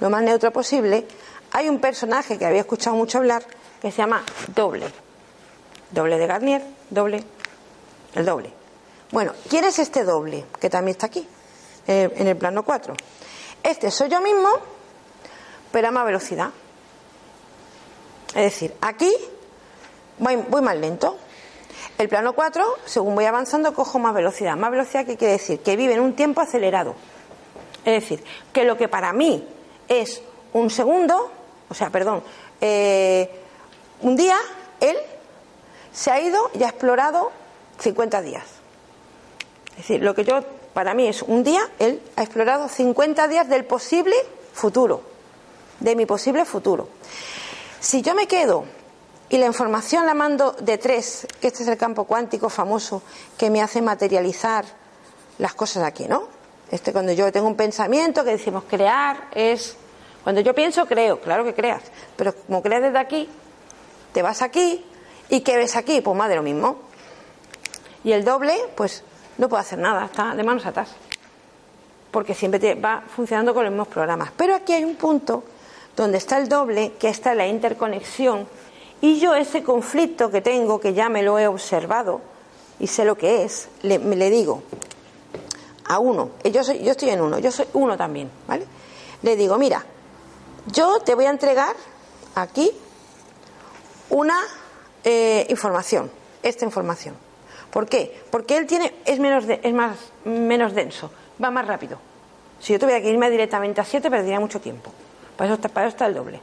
lo más neutro posible, hay un personaje que había escuchado mucho hablar que se llama doble. Doble de Garnier, doble, el doble. Bueno, ¿quién es este doble? Que también está aquí, eh, en el plano 4. Este soy yo mismo, pero a más velocidad. Es decir, aquí voy, voy más lento. El plano 4, según voy avanzando, cojo más velocidad. Más velocidad, ¿qué quiere decir? Que vive en un tiempo acelerado. Es decir, que lo que para mí es un segundo, o sea, perdón, eh, un día, él se ha ido y ha explorado 50 días. Es decir, lo que yo, para mí es un día, él ha explorado 50 días del posible futuro, de mi posible futuro. Si yo me quedo y la información la mando de tres, que este es el campo cuántico famoso que me hace materializar las cosas aquí, ¿no? Este cuando yo tengo un pensamiento que decimos crear es cuando yo pienso creo, claro que creas, pero como creas desde aquí, te vas aquí y ¿qué ves aquí? Pues más de lo mismo. Y el doble, pues no puede hacer nada, está de manos atrás. Porque siempre te va funcionando con los mismos programas. Pero aquí hay un punto donde está el doble, que está la interconexión y yo ese conflicto que tengo, que ya me lo he observado y sé lo que es, le, digo a uno, yo, soy, yo estoy en uno, yo soy uno también, ¿vale? Le digo, mira, yo te voy a entregar aquí una eh, información, esta información. ¿Por qué? Porque él tiene, es, menos es más, menos denso, va más rápido. Si yo tuviera que irme directamente a 7, perdería mucho tiempo. Para eso, está, está el doble.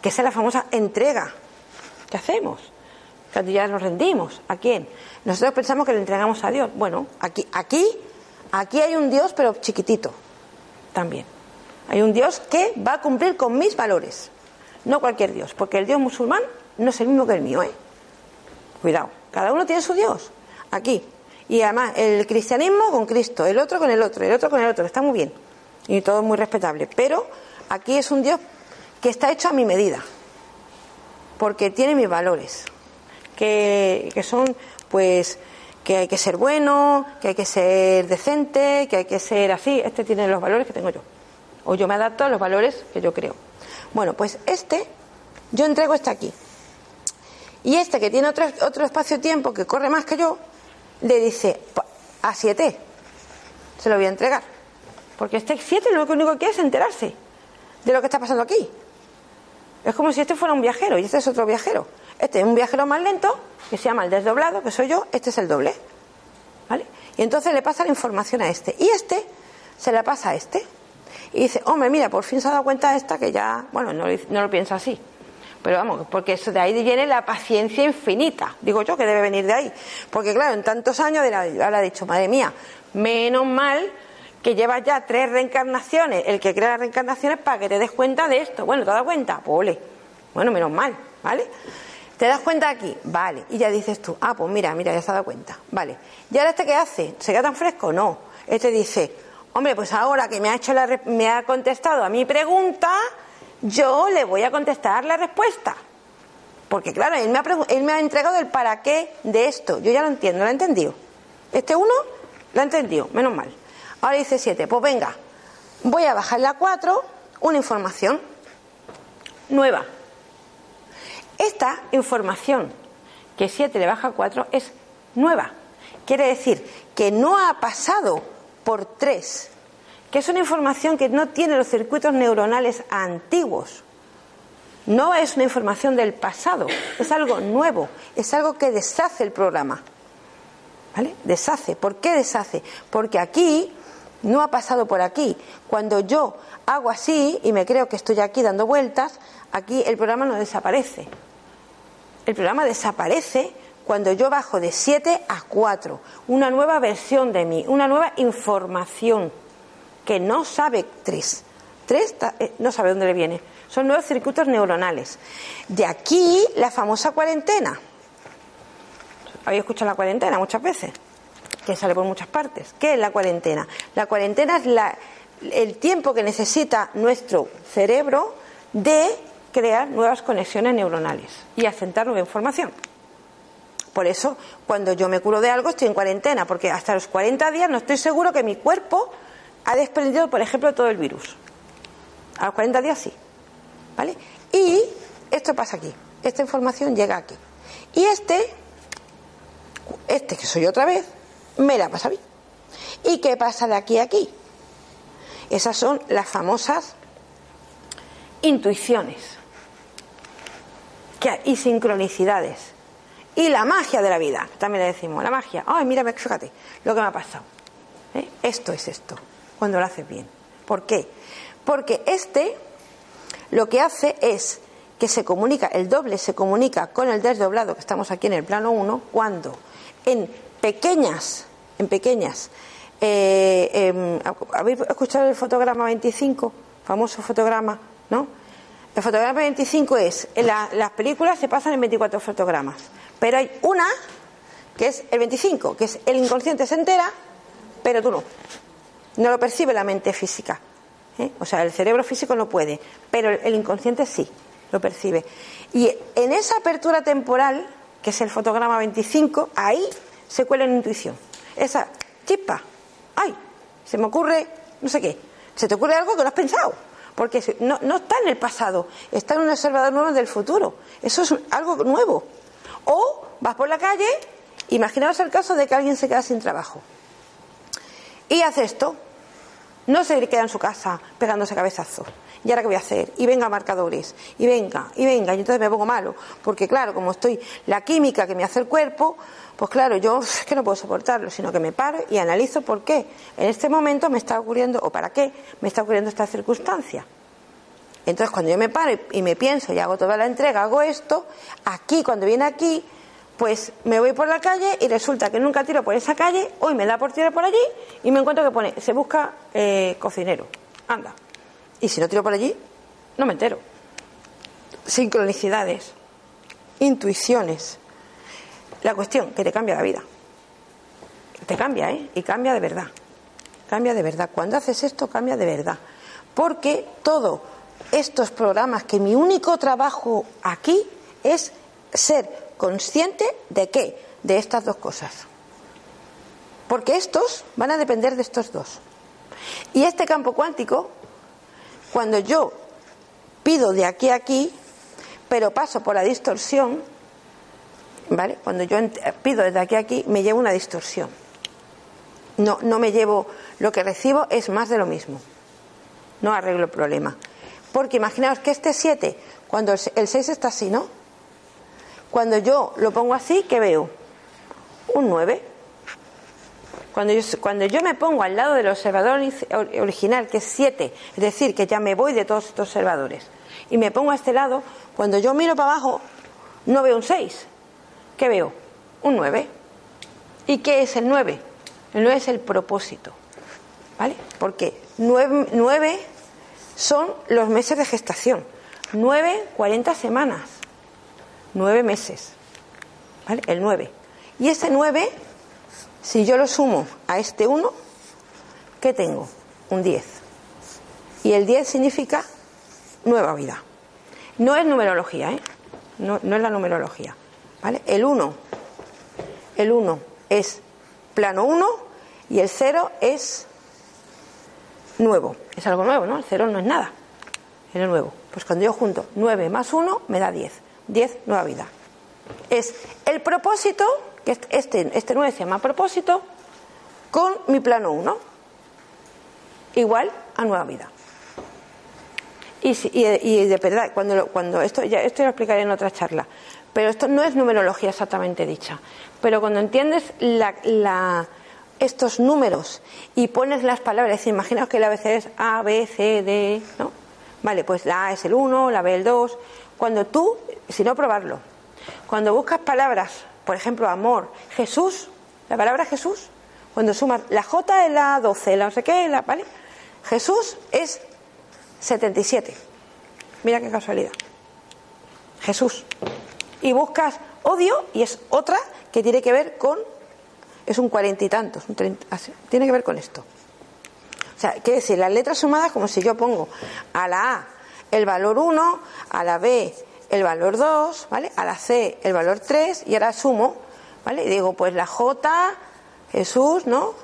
Que es la famosa entrega ¿Qué hacemos? Cuando ya nos rendimos. ¿A quién? Nosotros pensamos que le entregamos a Dios. Bueno, aquí, aquí, aquí hay un Dios, pero chiquitito. También. Hay un Dios que va a cumplir con mis valores. No cualquier Dios. Porque el Dios musulmán no es el mismo que el mío, ¿eh? Cuidado. Cada uno tiene su Dios. Aquí. Y además, el cristianismo con Cristo, el otro con el otro, el otro con el otro. Está muy bien. Y todo muy respetable. Pero aquí es un Dios que está hecho a mi medida porque tiene mis valores, que, son pues que hay que ser bueno, que hay que ser decente, que hay que ser así. Este tiene los valores que tengo yo. O yo me adapto a los valores que yo creo. Bueno, pues este, yo entrego este aquí. Y este que tiene otro, otro espacio-tiempo que corre más que yo, le dice a 7, se lo voy a entregar. Porque este 7 lo único que quiere es enterarse de lo que está pasando aquí. Es como si este fuera un viajero y este es otro viajero. Este es un viajero más lento, que se llama el desdoblado, que soy yo, este es el doble. ¿Vale? Y entonces le pasa la información a este. Y este se la pasa a este. Y dice, hombre, mira, por fin se ha dado cuenta esta que ya, bueno, no, no lo piensa así. Pero vamos, porque eso de ahí viene la paciencia infinita. Digo yo que debe venir de ahí. Porque claro, en tantos años ahora ha dicho, madre mía, menos mal que lleva ya tres reencarnaciones, el que crea las reencarnaciones para que te des cuenta de esto. Bueno, ¿te das cuenta? Pues Bueno, menos mal, ¿vale? ¿Te das cuenta aquí? Vale. Y ya dices tú, ah, pues mira, mira, ya se ha dado cuenta. Vale. ¿Y ahora este qué hace? ¿Se queda tan fresco? No. Este dice, hombre, pues ahora que me ha hecho la, me ha contestado a mi pregunta, yo le voy a contestar la respuesta. Porque claro, él me ha, él me ha entregado el para qué de esto. Yo ya lo entiendo, lo he entendido. Este uno lo ha entendido, menos mal. Ahora dice 7. Pues venga, voy a bajarle a 4 una información nueva. Esta información que 7 le baja a 4 es nueva. Quiere decir que no ha pasado por 3, que es una información que no tiene los circuitos neuronales antiguos. No es una información del pasado, es algo nuevo, es algo que deshace el programa. ¿Vale? Deshace. ¿Por qué deshace? Porque aquí no ha pasado por aquí. Cuando yo hago así y me creo que estoy aquí dando vueltas, aquí el programa no desaparece. El programa desaparece cuando yo bajo de 7 a 4, una nueva versión de mí, una nueva información que no sabe 3. 3 eh, no sabe dónde le viene. son nuevos circuitos neuronales. De aquí la famosa cuarentena. Habéis escuchado la cuarentena muchas veces, que sale por muchas partes. ¿Qué es la cuarentena? La cuarentena es la, el tiempo que necesita nuestro cerebro de crear nuevas conexiones neuronales y asentar nueva información. Por eso, cuando yo me curo de algo, estoy en cuarentena, porque hasta los 40 días no estoy seguro que mi cuerpo ha desprendido, por ejemplo, todo el virus. A los 40 días sí. ¿Vale? Y esto pasa aquí. Esta información llega aquí. Y este, este que soy otra vez, me la pasa mí. ¿Y qué pasa de aquí a aquí? Esas son las famosas intuiciones y sincronicidades. Y la magia de la vida, también le decimos, la magia. Ay, mira, fíjate lo que me ha pasado. ¿Eh? Esto es esto, cuando lo haces bien. ¿Por qué? Porque este lo que hace es que se comunica, el doble se comunica con el desdoblado, que estamos aquí en el plano 1, cuando en pequeñas, en pequeñas, eh, em, ¿habéis escuchado el fotograma 25? Famoso fotograma, ¿no? El fotograma 25 es, en las películas se pasan en 24 fotogramas, pero hay una que es el 25, que es el inconsciente se entera, pero tú no. No lo percibe la mente física. ¿eh? O sea, el cerebro físico no puede, pero el inconsciente sí, lo percibe. Y en esa apertura temporal, que es el fotograma 25, ahí se cuela la intuición. Esa chispa, ay, se me ocurre no sé qué, se te ocurre algo que no has pensado, porque no, no está en el pasado, está en un observador nuevo del futuro. Eso es algo nuevo. O vas por la calle, imaginaos el caso de que alguien se queda sin trabajo y hace esto, no se queda en su casa pegándose cabezazos. ¿Y ahora qué voy a hacer? Y venga marcadores, y venga, y venga, y entonces me pongo malo, porque claro, como estoy, la química que me hace el cuerpo, pues claro, yo es que no puedo soportarlo, sino que me paro y analizo por qué en este momento me está ocurriendo, o para qué me está ocurriendo esta circunstancia. Entonces, cuando yo me paro y me pienso y hago toda la entrega, hago esto, aquí, cuando viene aquí, pues me voy por la calle y resulta que nunca tiro por esa calle, hoy me da por tirar por allí y me encuentro que pone, se busca eh, cocinero. Anda. Y si no tiro por allí, no me entero. Sincronicidades, intuiciones. La cuestión, que te cambia la vida. Te cambia, ¿eh? Y cambia de verdad. Cambia de verdad. Cuando haces esto, cambia de verdad. Porque todos estos programas, que mi único trabajo aquí es ser consciente de qué? De estas dos cosas. Porque estos van a depender de estos dos. Y este campo cuántico, cuando yo pido de aquí a aquí, pero paso por la distorsión, ¿vale? Cuando yo pido desde aquí a aquí, me llevo una distorsión. No, no me llevo, lo que recibo es más de lo mismo. No arreglo el problema. Porque imaginaos que este 7, cuando el 6 está así, ¿no? Cuando yo lo pongo así, ¿qué veo? Un 9. Cuando yo, cuando yo me pongo al lado del observador original, que es 7, es decir, que ya me voy de todos estos observadores, y me pongo a este lado, cuando yo miro para abajo, no veo un 6. ¿Qué veo? Un 9. ¿Y qué es el 9? El 9 es el propósito. ¿Vale? Porque 9, 9 son los meses de gestación. 9, 40 semanas nueve meses. ¿Vale? El nueve. Y ese nueve, si yo lo sumo a este uno, ¿qué tengo? Un diez. Y el diez significa nueva vida. No es numerología, ¿eh? No, no es la numerología. ¿Vale? El uno, el uno es plano uno y el cero es nuevo. Es algo nuevo, ¿no? El cero no es nada. Es nuevo. Pues cuando yo junto 9 más 1 me da 10. 10, nueva vida. Es el propósito, que este, este 9 se llama propósito, con mi plano 1, igual a nueva vida. Y, y, de verdad, cuando, cuando esto, ya esto lo explicaré en otra charla, pero esto no es numerología exactamente dicha. Pero cuando entiendes la, estos números y pones las palabras, imaginaos que la ABC es A, B, C, D, ¿no? Vale, pues la A es el 1, la B el 2. Cuando tú si no probarlo. Cuando buscas palabras, por ejemplo, amor, Jesús, la palabra Jesús, cuando sumas la J en la 12, la no sé qué, la, ¿vale? Jesús es 77. Mira qué casualidad. Jesús. Y buscas odio y es otra que tiene que ver con, es un cuarenta y tantos, treinta, tiene que ver con esto. O sea, quiere decir, las letras sumadas como si yo pongo a la A el valor 1, a la B el valor 2, ¿vale? A la C el valor 3 y ahora sumo, ¿vale? Y digo, pues la J, Jesús, ¿no?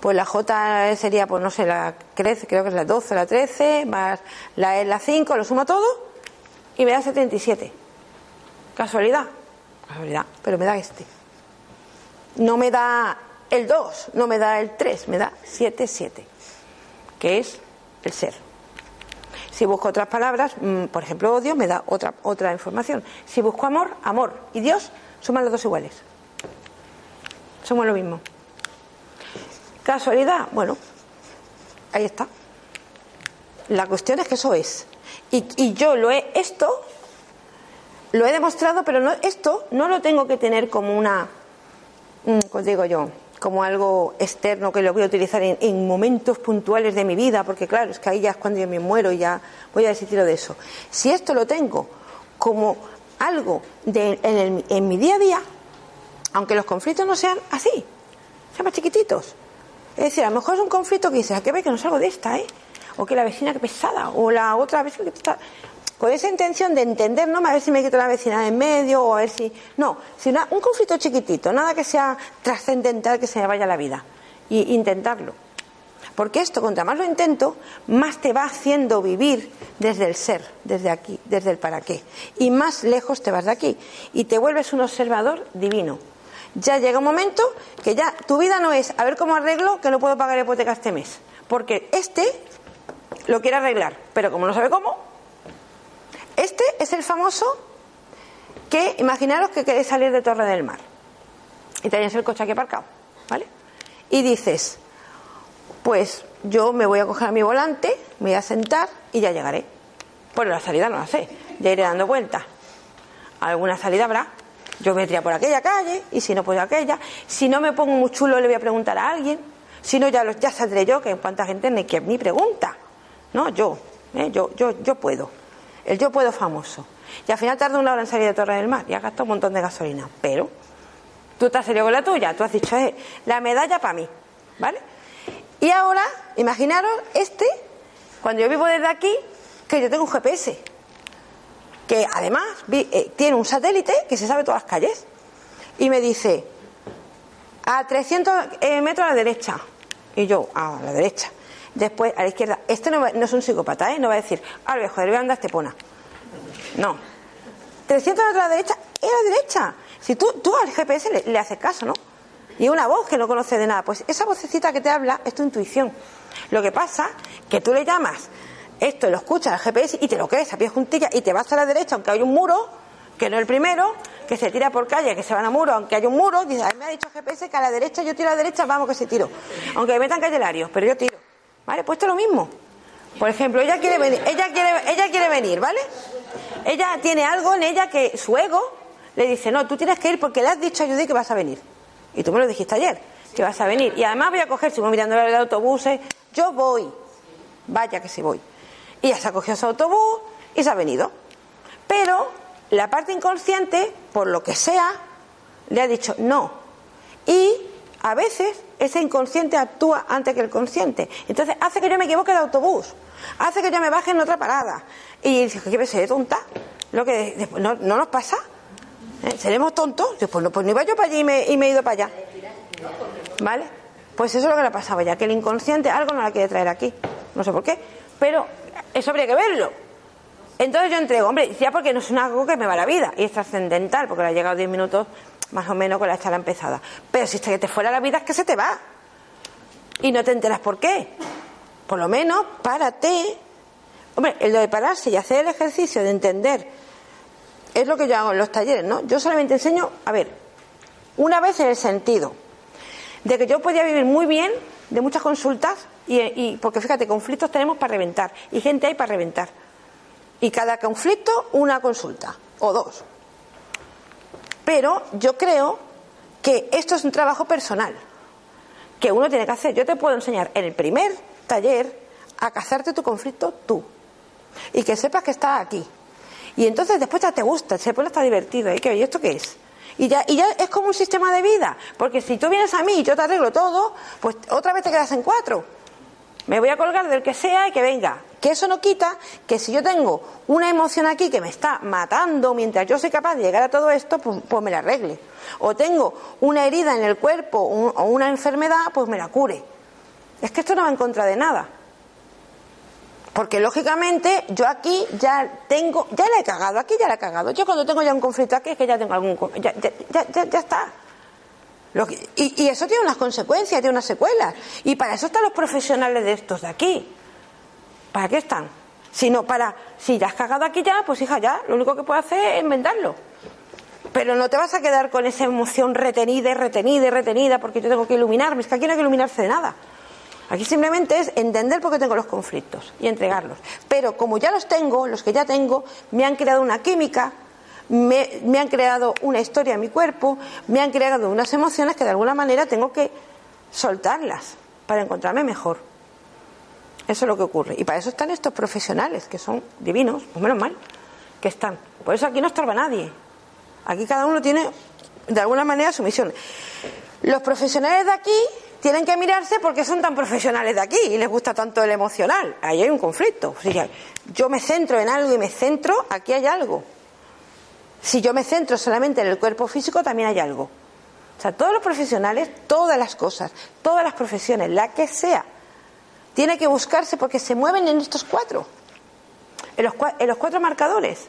Pues la J sería, pues no sé, la crece, creo que es la 12, la 13, más la E, la 5, lo sumo todo y me da 77. ¿Casualidad? Casualidad, pero me da este. No me da el 2, no me da el 3, me da 7, 7, que es el ser. Si busco otras palabras, mm, por ejemplo, odio, me da otra, otra información. Si busco amor, amor y Dios, suman los dos iguales. Somos lo mismo. ¿Casualidad? Bueno, ahí está. La cuestión es que eso es. Y, yo lo he, esto, lo he demostrado, pero no, esto no lo tengo que tener como una, mm, ¿cómo digo yo? Como algo externo que lo voy a utilizar en, momentos puntuales de mi vida, porque claro, es que ahí ya es cuando yo me muero y ya voy a decir de eso. Si esto lo tengo como algo de, en, en, mi día a día, aunque los conflictos no sean así, sean más chiquititos. Es decir, a lo mejor es un conflicto que dices, ¿a qué ve que no salgo de esta, eh? O que la vecina que pesada, o la otra vez que está con esa intención de entender, no a ver si me quito la vecina en medio o a ver si. No, sino un conflicto chiquitito, nada que sea trascendental que se me vaya la vida. Y intentarlo. Porque esto, cuanto más lo intento, más te va haciendo vivir desde el ser, desde aquí, desde el para qué. Y más lejos te vas de aquí. Y te vuelves un observador divino. Ya llega un momento que ya tu vida no es a ver cómo arreglo que no puedo pagar hipoteca este mes. Porque este lo quiere arreglar, pero como no sabe cómo, este es el famoso que, imaginaros que queréis salir de Torre del Mar y tenéis el coche aquí aparcado, ¿vale? Y dices, pues yo me voy a coger a mi volante, me voy a sentar y ya llegaré. Bueno, la salida no la sé, ya iré dando vueltas. Alguna salida habrá. Yo vendría por aquella calle y si no, pues aquella. Si no me pongo muy chulo, le voy a preguntar a alguien. Si no, ya, ya saldré yo, que en cuánta gente ni, que, ni pregunta. No, yo, ¿eh? yo, yo, yo puedo. El yo puedo famoso. Y al final tarda una hora en salir de Torre del Mar y ha gastado un montón de gasolina. Pero tú te has salido con la tuya, tú has dicho, eh, la medalla para mí. ¿Vale? Y ahora, imaginaros este, cuando yo vivo desde aquí, que yo tengo un GPS. Que además eh, tiene un satélite que se sabe todas las calles. Y me dice, a 300 eh, metros a la derecha. Y yo, a la derecha. Después, a la izquierda. Este no, es un psicópata, ¿eh? No va a decir, ah, voy a andar Estepona. No. 300 metros a la derecha, es a la derecha. Si tú, tú al GPS le, haces caso, ¿no? Y una voz que no conoce de nada. Pues esa vocecita que te habla es tu intuición. Lo que pasa que tú le llamas esto, lo escuchas al GPS y te lo crees a pie juntilla y te vas a la derecha, aunque hay un muro, que no es el primero, que se tira por calle, que se van a muro, aunque hay un muro, dice, a mí me ha dicho el GPS que a la derecha yo tiro a la derecha, vamos que se tiro. Aunque me metan calelarios, pero yo tiro. ¿Vale? Pues esto es lo mismo. Por ejemplo, ella quiere venir, ella quiere, ella quiere venir, ¿vale? Ella tiene algo en ella que su ego le dice, no, tú tienes que ir porque le has dicho a Judy que vas a venir. Y tú me lo dijiste ayer, que vas a venir. Y además voy a coger, si voy mirando el autobús, yo voy. Vaya que sí voy. Y ya se ha cogido su autobús y se ha venido. Pero la parte inconsciente, por lo que sea, le ha dicho no. Y a veces ese inconsciente actúa antes que el consciente. Entonces hace que yo me equivoque de autobús, hace que yo me baje en otra parada. Y dice, ¿qué ser tonta? Lo que después no, nos pasa. ¿Eh? ¿Seremos tontos? Después no, pues no iba yo para allí y me, y me he ido para allá. ¿Vale? Pues eso es lo que le pasaba ya, que el inconsciente algo no la quiere traer aquí. No sé por qué. Pero eso habría que verlo. Entonces yo entrego, hombre, ya porque no es algo que me va la vida y es trascendental, porque le ha llegado 10 minutos más o menos con la charla empezada. Pero si te fuera la vida es que se te va. Y no te enteras por qué. Por lo menos, párate. Hombre, el de pararse y hacer el ejercicio de entender es lo que yo hago en los talleres, ¿no? Yo solamente enseño, a ver, una vez en el sentido de que yo podía vivir muy bien de muchas consultas y porque fíjate, conflictos tenemos para reventar y gente hay para reventar. Y cada conflicto una consulta o dos. Pero yo creo que esto es un trabajo personal que uno tiene que hacer. Yo te puedo enseñar en el primer taller a cazarte tu conflicto tú. y que sepas que estás aquí. Y entonces después ya te gusta, se pone hasta divertido. ¿Y, qué, ¿Y esto qué es? Y ya, y ya es como un sistema de vida. Porque si tú vienes a mí y yo te arreglo todo, pues otra vez te quedas en cuatro. Me voy a colgar del que sea y que venga. Que eso no quita que si yo tengo una emoción aquí que me está matando mientras yo soy capaz de llegar a todo esto, pues, pues me la arregle. O tengo una herida en el cuerpo o una enfermedad, pues me la cure. Es que esto no va en contra de nada. Porque lógicamente yo aquí ya tengo, ya la he cagado, aquí ya la he cagado. Yo cuando tengo ya un conflicto aquí es que ya tengo algún, ya, ya, ya, ya está. y, y, eso tiene unas consecuencias, tiene unas secuelas. Y para eso están los profesionales de estos de aquí. ¿Para qué están? Si no para, si ya has cagado aquí ya, pues hija, ya, lo único que puedes hacer es enmendarlo. Pero no te vas a quedar con esa emoción retenida retenida y retenida porque yo tengo que iluminarme. Es que aquí no hay que iluminarse de nada. Aquí simplemente es entender por qué tengo los conflictos y entregarlos. Pero como ya los tengo, los que ya tengo, me han creado una química, me, me, han creado una historia en mi cuerpo, me han creado unas emociones que de alguna manera tengo que soltarlas para encontrarme mejor. Eso es lo que ocurre. Y para eso están estos profesionales, que son divinos, pues menos mal, que están. Por eso aquí no estorba nadie. Aquí cada uno tiene, de alguna manera, su misión. Los profesionales de aquí tienen que mirarse porque son tan profesionales de aquí y les gusta tanto el emocional. Ahí hay un conflicto. Si yo me centro en algo y me centro, aquí hay algo. Si yo me centro solamente en el cuerpo físico, también hay algo. O sea, todos los profesionales, todas las cosas, todas las profesiones, la que sea, tiene que buscarse porque se mueven en estos cuatro, en los, en los cuatro marcadores,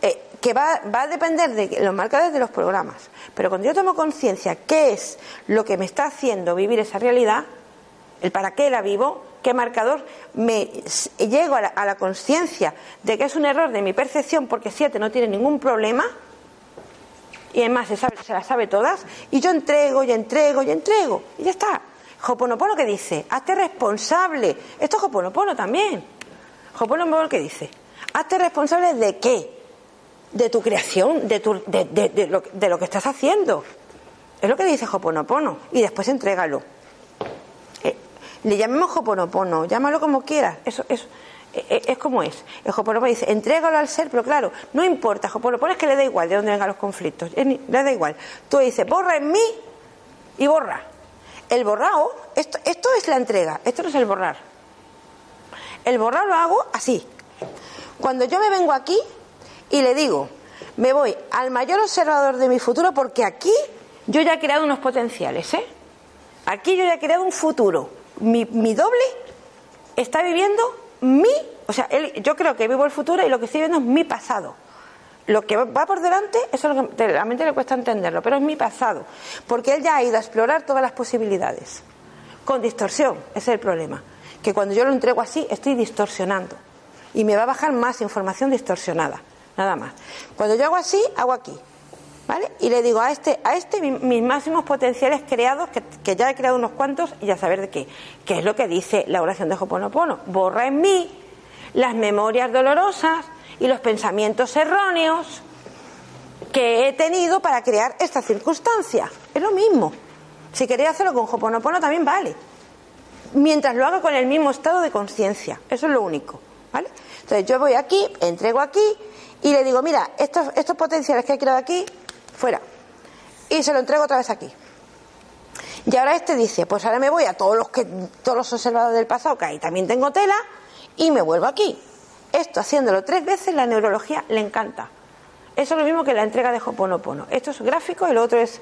eh, que va, va, a depender de los marcadores de los programas. Pero cuando yo tomo conciencia qué es lo que me está haciendo vivir esa realidad, el para qué la vivo, qué marcador, me llego a la, conciencia de que es un error de mi percepción porque siete no tiene ningún problema, y además se, sabe, se la sabe todas, y yo entrego y entrego y entrego, y ya está. Joponopono que dice, hazte responsable. Esto es Joponopono también. Joponopono que dice, hazte responsable de qué? De tu creación, de, tu, de, lo, de lo que estás haciendo. Es lo que dice Joponopono. Y después entrégalo. Eh, le llamemos Joponopono, llámalo como quieras. Eso, eso es, eh, es como es. El Joponopono dice, entrégalo al ser, pero claro, no importa. Joponopono es que le da igual de dónde vengan los conflictos. le da igual. Tú dices, borra en mí y borra. El borrado, esto, esto es la entrega, esto no es el borrar. El borrar lo hago así. Cuando yo me vengo aquí y le digo, me voy al mayor observador de mi futuro porque aquí yo ya he creado unos potenciales, ¿eh? Aquí yo ya he creado un futuro. Mi, mi doble está viviendo mi, o sea, él, yo creo que vivo el futuro y lo que estoy viendo es mi pasado. Lo que va por delante, eso es lo que a la le cuesta entenderlo, pero es mi pasado, porque él ya ha ido a explorar todas las posibilidades, con distorsión, ese es el problema, que cuando yo lo entrego así estoy distorsionando y me va a bajar más información distorsionada, nada más. Cuando yo hago así, hago aquí, ¿vale? Y le digo a este, a este mis máximos potenciales creados, que, que ya he creado unos cuantos, y ya saber de qué, qué es lo que dice la oración de Hoponopono, borra en mí las memorias dolorosas, y los pensamientos erróneos que he tenido para crear esta circunstancia. Es lo mismo. Si queréis hacerlo con Hoponopono también vale. Mientras lo haga con el mismo estado de conciencia. Eso es lo único. ¿Vale? Entonces yo voy aquí, entrego aquí y le digo, mira, estos, estos potenciales que he creado aquí, fuera. Y se lo entrego otra vez aquí. Y ahora este dice, pues ahora me voy a todos los que todos los observadores del pasado, que ahí también tengo tela, y me vuelvo aquí. Esto haciéndolo tres veces, la neurología le encanta. Eso es lo mismo que la entrega de Hoponopono. Esto es gráfico y lo otro es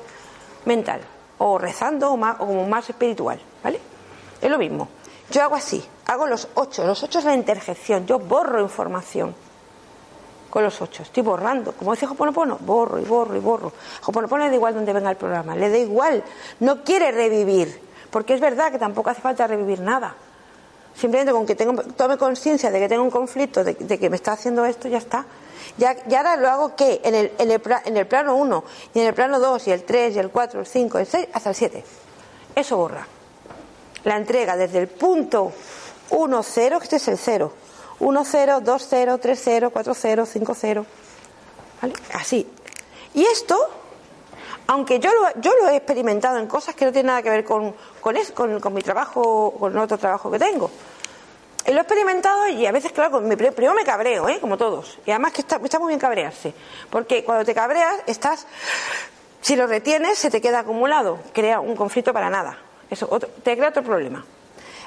mental, o rezando o, más, o como más espiritual, ¿vale? Es lo mismo. Yo hago así, hago los ocho. Los ocho es la interjección. Yo borro información con los ocho. Estoy borrando. Como dice Hoponopono, borro y borro y borro. Hoponopono le da igual donde venga el programa, le da igual. No quiere revivir, porque es verdad que tampoco hace falta revivir nada. Simplemente con que tengo, tome conciencia de que tengo un conflicto, de, de, que me está haciendo esto, ya está. Ya, ya ahora lo hago que en el, en, el, en el plano 1, y en el plano 2, y el 3, y el 4, el 5, el 6, hasta el 7. Eso borra. La entrega desde el punto 1, 0, que este es el 0. 1, 0, 2, 0, 3, 0, 4, 0, 5, 0. ¿Vale? Así. Y esto aunque yo lo, yo lo he experimentado en cosas que no tienen nada que ver con, con, eso, con, mi trabajo, con otro trabajo que tengo. lo he experimentado y a veces, claro, primero me cabreo, ¿eh? como todos. Y además que está, está muy bien cabrearse. Porque cuando te cabreas, estás. Si lo retienes, se te queda acumulado. Crea un conflicto para nada. Eso te crea otro problema.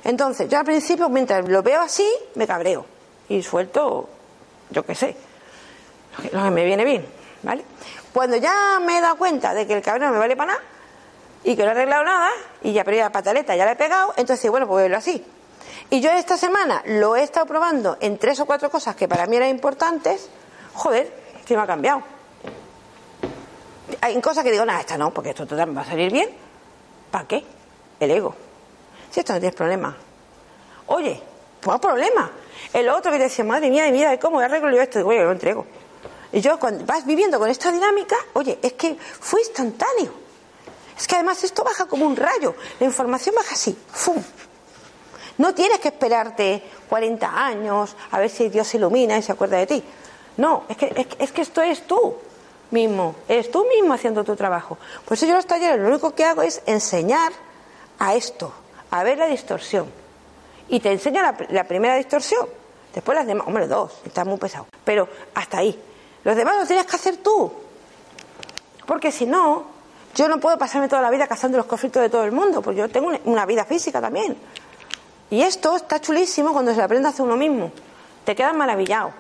Entonces, yo al principio, mientras lo veo así, me cabreo. Y suelto, yo qué sé, lo que me viene bien. ¿Vale? Cuando ya me he dado cuenta de que el cabreo no me vale para nada y que no he arreglado nada, y ya pero la pataleta ya la he pegado, entonces bueno, pues verlo así. Y yo esta semana lo he estado probando en tres o cuatro cosas que para mí eran importantes, joder, que me ha cambiado. Hay cosas que digo, nada, esta no, porque esto total va a salir bien. ¿Para qué? El ego. Si esto no tienes problema. Oye, pues problema. El otro que te decía, madre mía, mira, ¿cómo arreglo yo esto? Digo, oye, lo entrego. Y yo, cuando vas viviendo con esta dinámica, oye, es que fue instantáneo. Es que además esto baja como un rayo. La información baja así, ¡fum! No tienes que esperarte 40 años a ver si Dios se ilumina y se acuerda de ti. No, es que, es, que esto es tú mismo, eres tú mismo haciendo tu trabajo. Por eso yo los talleres lo único que hago es enseñar a esto, a ver la distorsión. Y te enseño la, la primera distorsión, después las demás, hombre, dos, está muy pesado. Pero hasta ahí. Los demás los tienes que hacer tú. Porque si no, yo no puedo pasarme toda la vida cazando los conflictos de todo el mundo, porque yo tengo una vida física también. Y esto está chulísimo cuando se lo aprende a hacer uno mismo. Te quedas maravillado.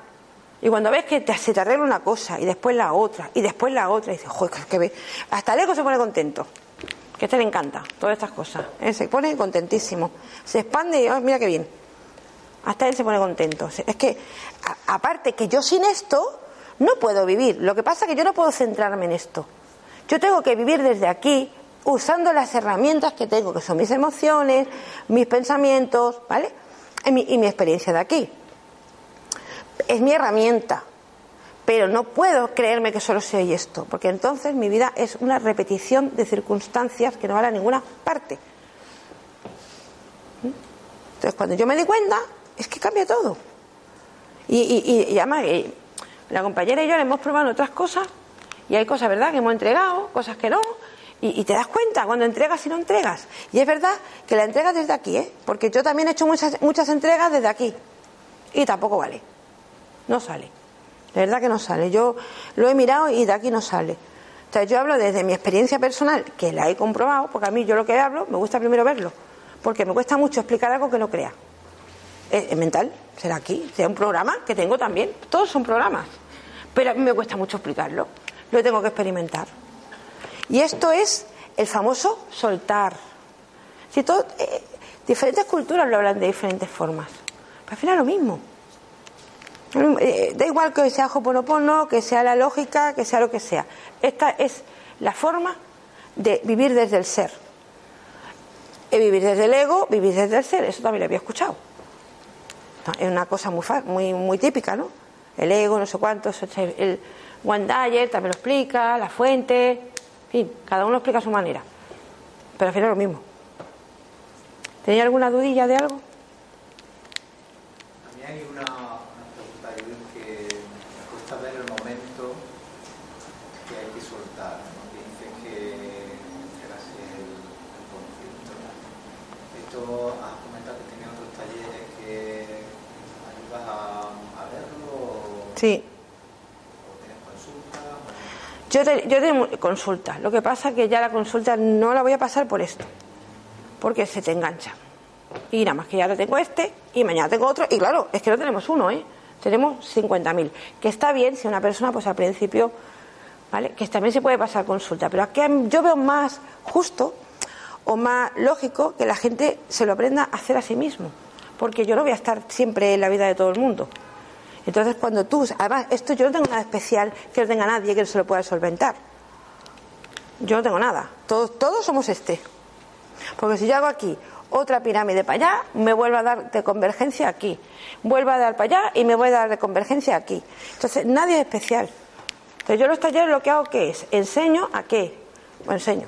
Y cuando ves que te, se te arregla una cosa y después la otra y después la otra, y dices, joder, que ve. Hasta el ego se pone contento. Que a este le encanta, todas estas cosas. Se pone contentísimo. Se expande y, oh, mira qué bien. Hasta él se pone contento. Es que, aparte que yo sin esto no puedo vivir. Lo que pasa es que yo no puedo centrarme en esto. Yo tengo que vivir desde aquí, usando las herramientas que tengo, que son mis emociones, mis pensamientos, ¿vale? Y mi, y mi experiencia de aquí. Es mi herramienta, pero no puedo creerme que solo soy esto, porque entonces mi vida es una repetición de circunstancias que no van a ninguna parte. Entonces, cuando yo me di cuenta, es que cambia todo. Y, y, y además, la compañera y yo le hemos probado otras cosas, y hay cosas, ¿verdad?, que hemos entregado, cosas que no, y, te das cuenta cuando entregas y no entregas. Y es verdad que la entregas desde aquí, ¿eh? Porque yo también he hecho muchas, muchas entregas desde aquí. Y tampoco vale. No sale. De verdad que no sale. Yo lo he mirado y de aquí no sale. O sea, yo hablo desde mi experiencia personal, que la he comprobado, porque a mí yo lo que hablo, me gusta primero verlo. Porque me cuesta mucho explicar algo que no crea. Es, mental, será aquí, será un programa que tengo también. Todos son programas. Pero a mí me cuesta mucho explicarlo. Lo tengo que experimentar. Y esto es el famoso soltar. Si todo, eh, diferentes culturas lo hablan de diferentes formas. Pero al final lo mismo. Eh, da igual que sea Hoponopono, que sea la lógica, que sea lo que sea. Esta es la forma de vivir desde el ser. Y vivir desde el ego, vivir desde el ser. Eso también lo había escuchado. Es una cosa muy, muy, muy típica, ¿no? El ego, no sé cuántos. El One Dyer también lo explica, la fuente. En fin, cada uno explica a su manera. Pero al final es lo mismo. ¿Tenía alguna dudilla de algo? Mí hay una, pregunta que me cuesta ver el momento que hay que soltar. ¿no? Que dice que entregarse el, el conflicto. Esto has comentado que tenía otros talleres que ayudas a, a verlo. Sí. Yo, te, yo tengo consulta. Lo que pasa es que ya la consulta no la voy a pasar por esto. Porque se te engancha. Y nada más que ya lo tengo este y mañana tengo otro. Y claro, es que no tenemos uno, ¿eh? Tenemos 50.000. Que está bien si una persona, pues al principio, ¿vale? Que también se puede pasar consulta. Pero aquí yo veo más justo o más lógico que la gente se lo aprenda a hacer a sí mismo. Porque yo no voy a estar siempre en la vida de todo el mundo. Entonces, cuando tú, además, esto yo no tengo nada especial que no tenga nadie que se lo pueda solventar. Yo no tengo nada. Todos, todos somos este. Porque si yo hago aquí otra pirámide para allá, me vuelvo a dar de convergencia aquí. Vuelvo a dar para allá y me voy a dar de convergencia aquí. Entonces, nadie es especial. Entonces, yo los talleres lo que hago que es, enseño a qué. Bueno, enseño.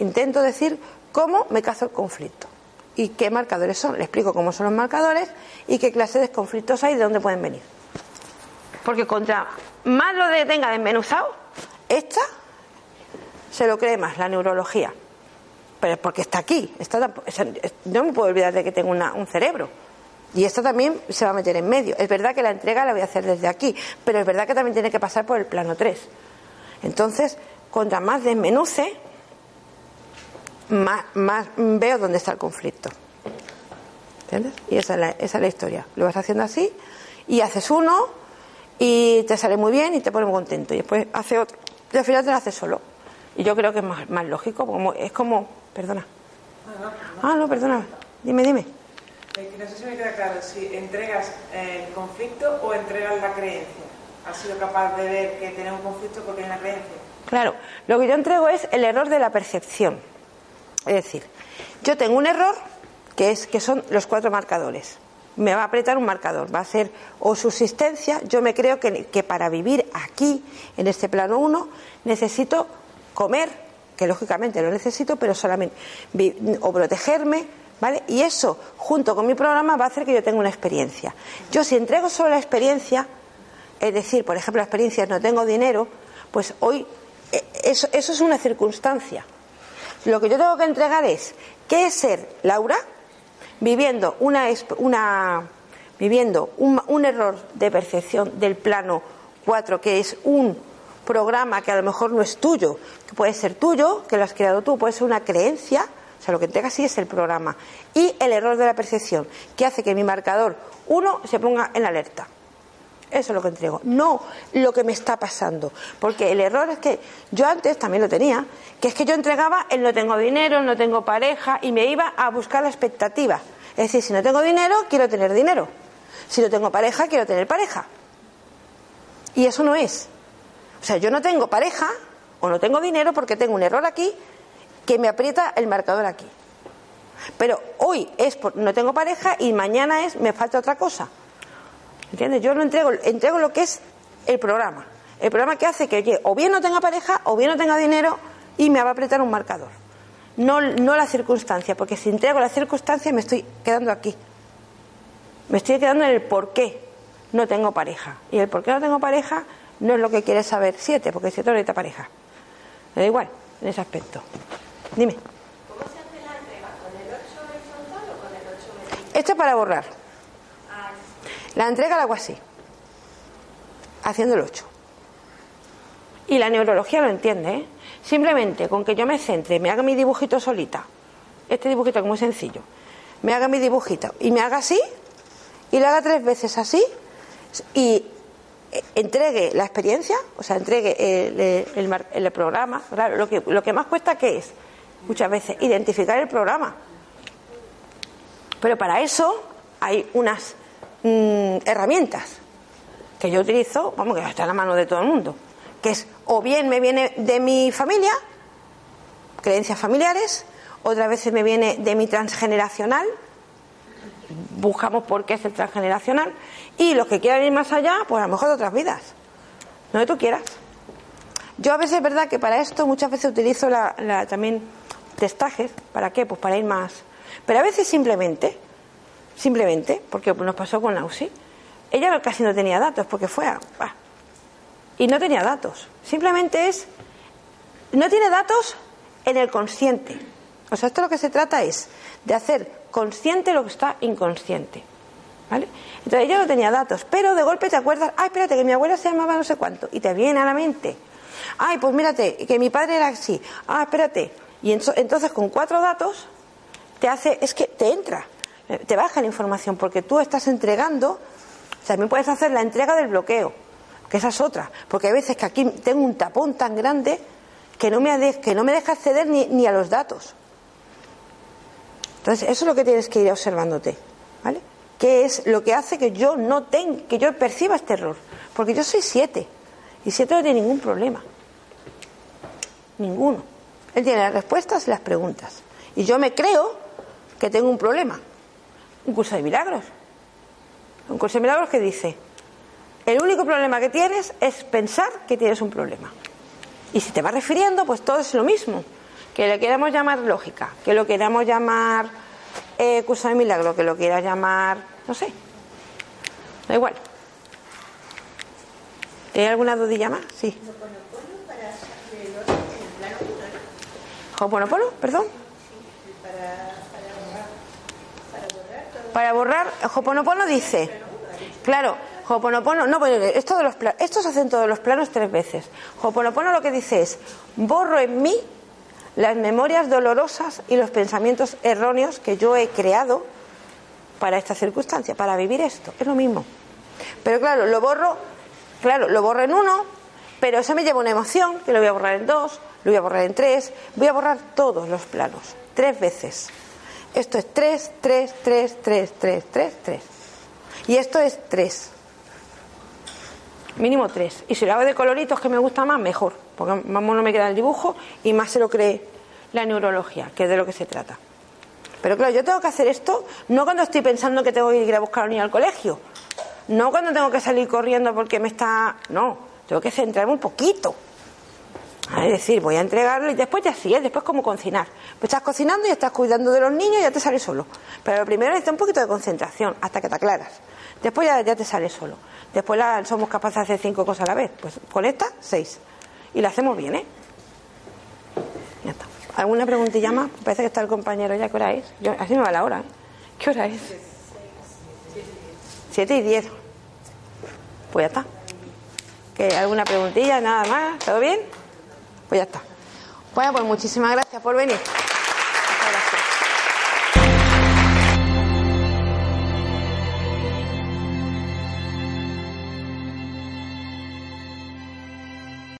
Intento decir cómo me cazo el conflicto y qué marcadores son. Le explico cómo son los marcadores y qué clase de conflictos hay y de dónde pueden venir. Porque contra más lo de tenga desmenuzado, esta se lo cree más, la neurología. Pero es porque está aquí. Está, no me puedo olvidar de que tengo un cerebro. Y esto también se va a meter en medio. Es verdad que la entrega la voy a hacer desde aquí, pero es verdad que también tiene que pasar por el plano 3. Entonces, contra más desmenuce, más, más veo dónde está el conflicto. ¿Entiendes? Y esa es, la, esa es la historia. Lo vas haciendo así y haces uno y te sale muy bien y te pone muy contento. Y después hace otro y al final te lo haces solo. Y yo creo que es más, más lógico, como, es como... Perdona. Ah, no, perdona. Dime, dime. Eh, no sé si me queda claro, si entregas el conflicto o entregas la creencia. ¿Has sido capaz de ver que tiene un conflicto porque hay una creencia? Claro, lo que yo entrego es el error de la percepción. Es decir, yo tengo un error que es que son los cuatro marcadores. Me va a apretar un marcador, va a ser o subsistencia. Yo me creo que, para vivir aquí, en este plano 1, necesito comer, que lógicamente lo necesito, pero solamente o protegerme, ¿vale? Y eso, junto con mi programa, va a hacer que yo tenga una experiencia. Yo si entrego solo la experiencia, es decir, por ejemplo, la experiencia no tengo dinero, pues hoy eh, eso, eso es una circunstancia. Lo que yo tengo que entregar es qué es ser Laura viviendo una, una viviendo un, un, error de percepción del plano 4 que es un programa que a lo mejor no es tuyo, que puede ser tuyo, que lo has creado tú, puede ser una creencia, o sea, lo que entrega sí es el programa, y el error de la percepción, que hace que mi marcador 1 se ponga en alerta. Eso es lo que entrego, no lo que me está pasando. Porque el error es que yo antes también lo tenía, que es que yo entregaba el no tengo dinero, no tengo pareja y me iba a buscar la expectativa. Es decir, si no tengo dinero, quiero tener dinero. Si no tengo pareja, quiero tener pareja. Y eso no es. O sea, yo no tengo pareja o no tengo dinero porque tengo un error aquí que me aprieta el marcador aquí. Pero hoy es por, no tengo pareja y mañana es me falta otra cosa. ¿Entiendes? Yo no entrego, entrego lo que es el programa. El programa que hace que o bien no tenga pareja o bien no tenga dinero y me va a apretar un marcador. No, no la circunstancia, porque si entrego la circunstancia me estoy quedando aquí. Me estoy quedando en el por qué no tengo pareja. Y el por qué no tengo pareja no es lo que quiere saber siete, porque siete no necesita pareja. Me da igual en ese aspecto. Dime. ¿Cómo se hace la entrega? ¿Con el 8 horizontal o con el 8 vertical? Esto es para borrar. La entrega la hago así, haciendo el 8. Y la neurología lo entiende, ¿eh? Simplemente con que yo me centre, me haga mi dibujito solita, este dibujito que es muy sencillo, me haga mi dibujito y me haga así, y lo haga tres veces así, y entregue la experiencia, o sea, entregue el, el, programa. Claro, lo que, lo que más cuesta, ¿qué es? Muchas veces, identificar el programa. Pero para eso hay unas mm, herramientas que yo utilizo, vamos, que está en la mano de todo el mundo, que es o bien me viene de mi familia, creencias familiares, otras veces me viene de mi transgeneracional, buscamos por qué es el transgeneracional, y los que quieran ir más allá, pues a lo mejor de otras vidas, no que tú quieras. Yo a veces es verdad que para esto muchas veces utilizo la, la, también testajes, ¿para qué? Pues para ir más. Pero a veces simplemente, simplemente, porque nos pasó con la UCI, ella casi no tenía datos, porque fue a... Y no tenía datos. Simplemente es... No tiene datos en el consciente. O sea, esto lo que se trata es de hacer consciente lo que está inconsciente. ¿Vale? Entonces ella no tenía datos, pero de golpe te acuerdas, ay, espérate, que mi abuela se llamaba no sé cuánto, y te viene a la mente. Ay, pues mírate, que mi padre era así. Ah, espérate. Y entonces con cuatro datos te hace, es que te entra, te baja la información, porque tú estás entregando, también puedes hacer la entrega del bloqueo, que esa es otra, porque hay veces que aquí tengo un tapón tan grande que no me, que no me deja acceder ni, ni a los datos. Entonces, eso es lo que tienes que ir observándote, ¿vale? ¿Qué es lo que hace que yo no tenga, que yo perciba este error? Porque yo soy siete, y siete no tiene ningún problema. Ninguno. Él tiene las respuestas y las preguntas. Y yo me creo que tengo un problema. Un curso de milagros. Un curso de milagros que dice, el único problema que tienes es pensar que tienes un problema. Y si te vas refiriendo, pues todo es lo mismo que le queramos llamar lógica, que lo queramos llamar eh, curso de milagro, que lo quieras llamar, no sé, da igual. ¿Hay alguna dudilla más? Sí. ¿Hoponopono? Perdón. Para, borrar, Hoponopono dice, claro, Hoponopono, no, esto, de los, pla- esto se hace en todos los planos tres veces. Hoponopono lo que dice es, borro en mí las memorias dolorosas y los pensamientos erróneos que yo he creado para esta circunstancia, para vivir esto. Es lo mismo. Pero claro, lo borro, claro, lo borro en uno, pero eso me lleva una emoción, que lo voy a borrar en dos, lo voy a borrar en tres, voy a borrar todos los planos, tres veces. Esto es tres, tres, tres, tres, tres, tres, tres. Y esto es tres. Mínimo tres. Y si lo hago de coloritos que me gusta más, mejor. Porque más no me queda el dibujo y más se lo cree la neurología, que es de lo que se trata. Pero claro, yo tengo que hacer esto no cuando estoy pensando que tengo que ir a buscar a un niño al colegio. No cuando tengo que salir corriendo porque me está. No, tengo que centrarme un poquito. Es decir, voy a entregarlo y después ya sí, ¿eh? después como cocinar. Pues estás cocinando y estás cuidando de los niños y ya te sale solo. Pero lo primero necesita un poquito de concentración hasta que te aclaras. Después ya, ya te sale solo. Después somos capaces de hacer cinco cosas a la vez. Pues con esta, seis. Y la hacemos bien, ¿eh? Ya está. ¿Alguna preguntilla más? Parece que está el compañero ya. ¿Qué hora es? Así me va la hora. ¿eh? ¿Qué hora es? Siete y diez. Pues ya está. ¿Que ¿Alguna preguntilla? Nada más. ¿Todo bien? Pues ya está. Bueno, pues muchísimas gracias por venir.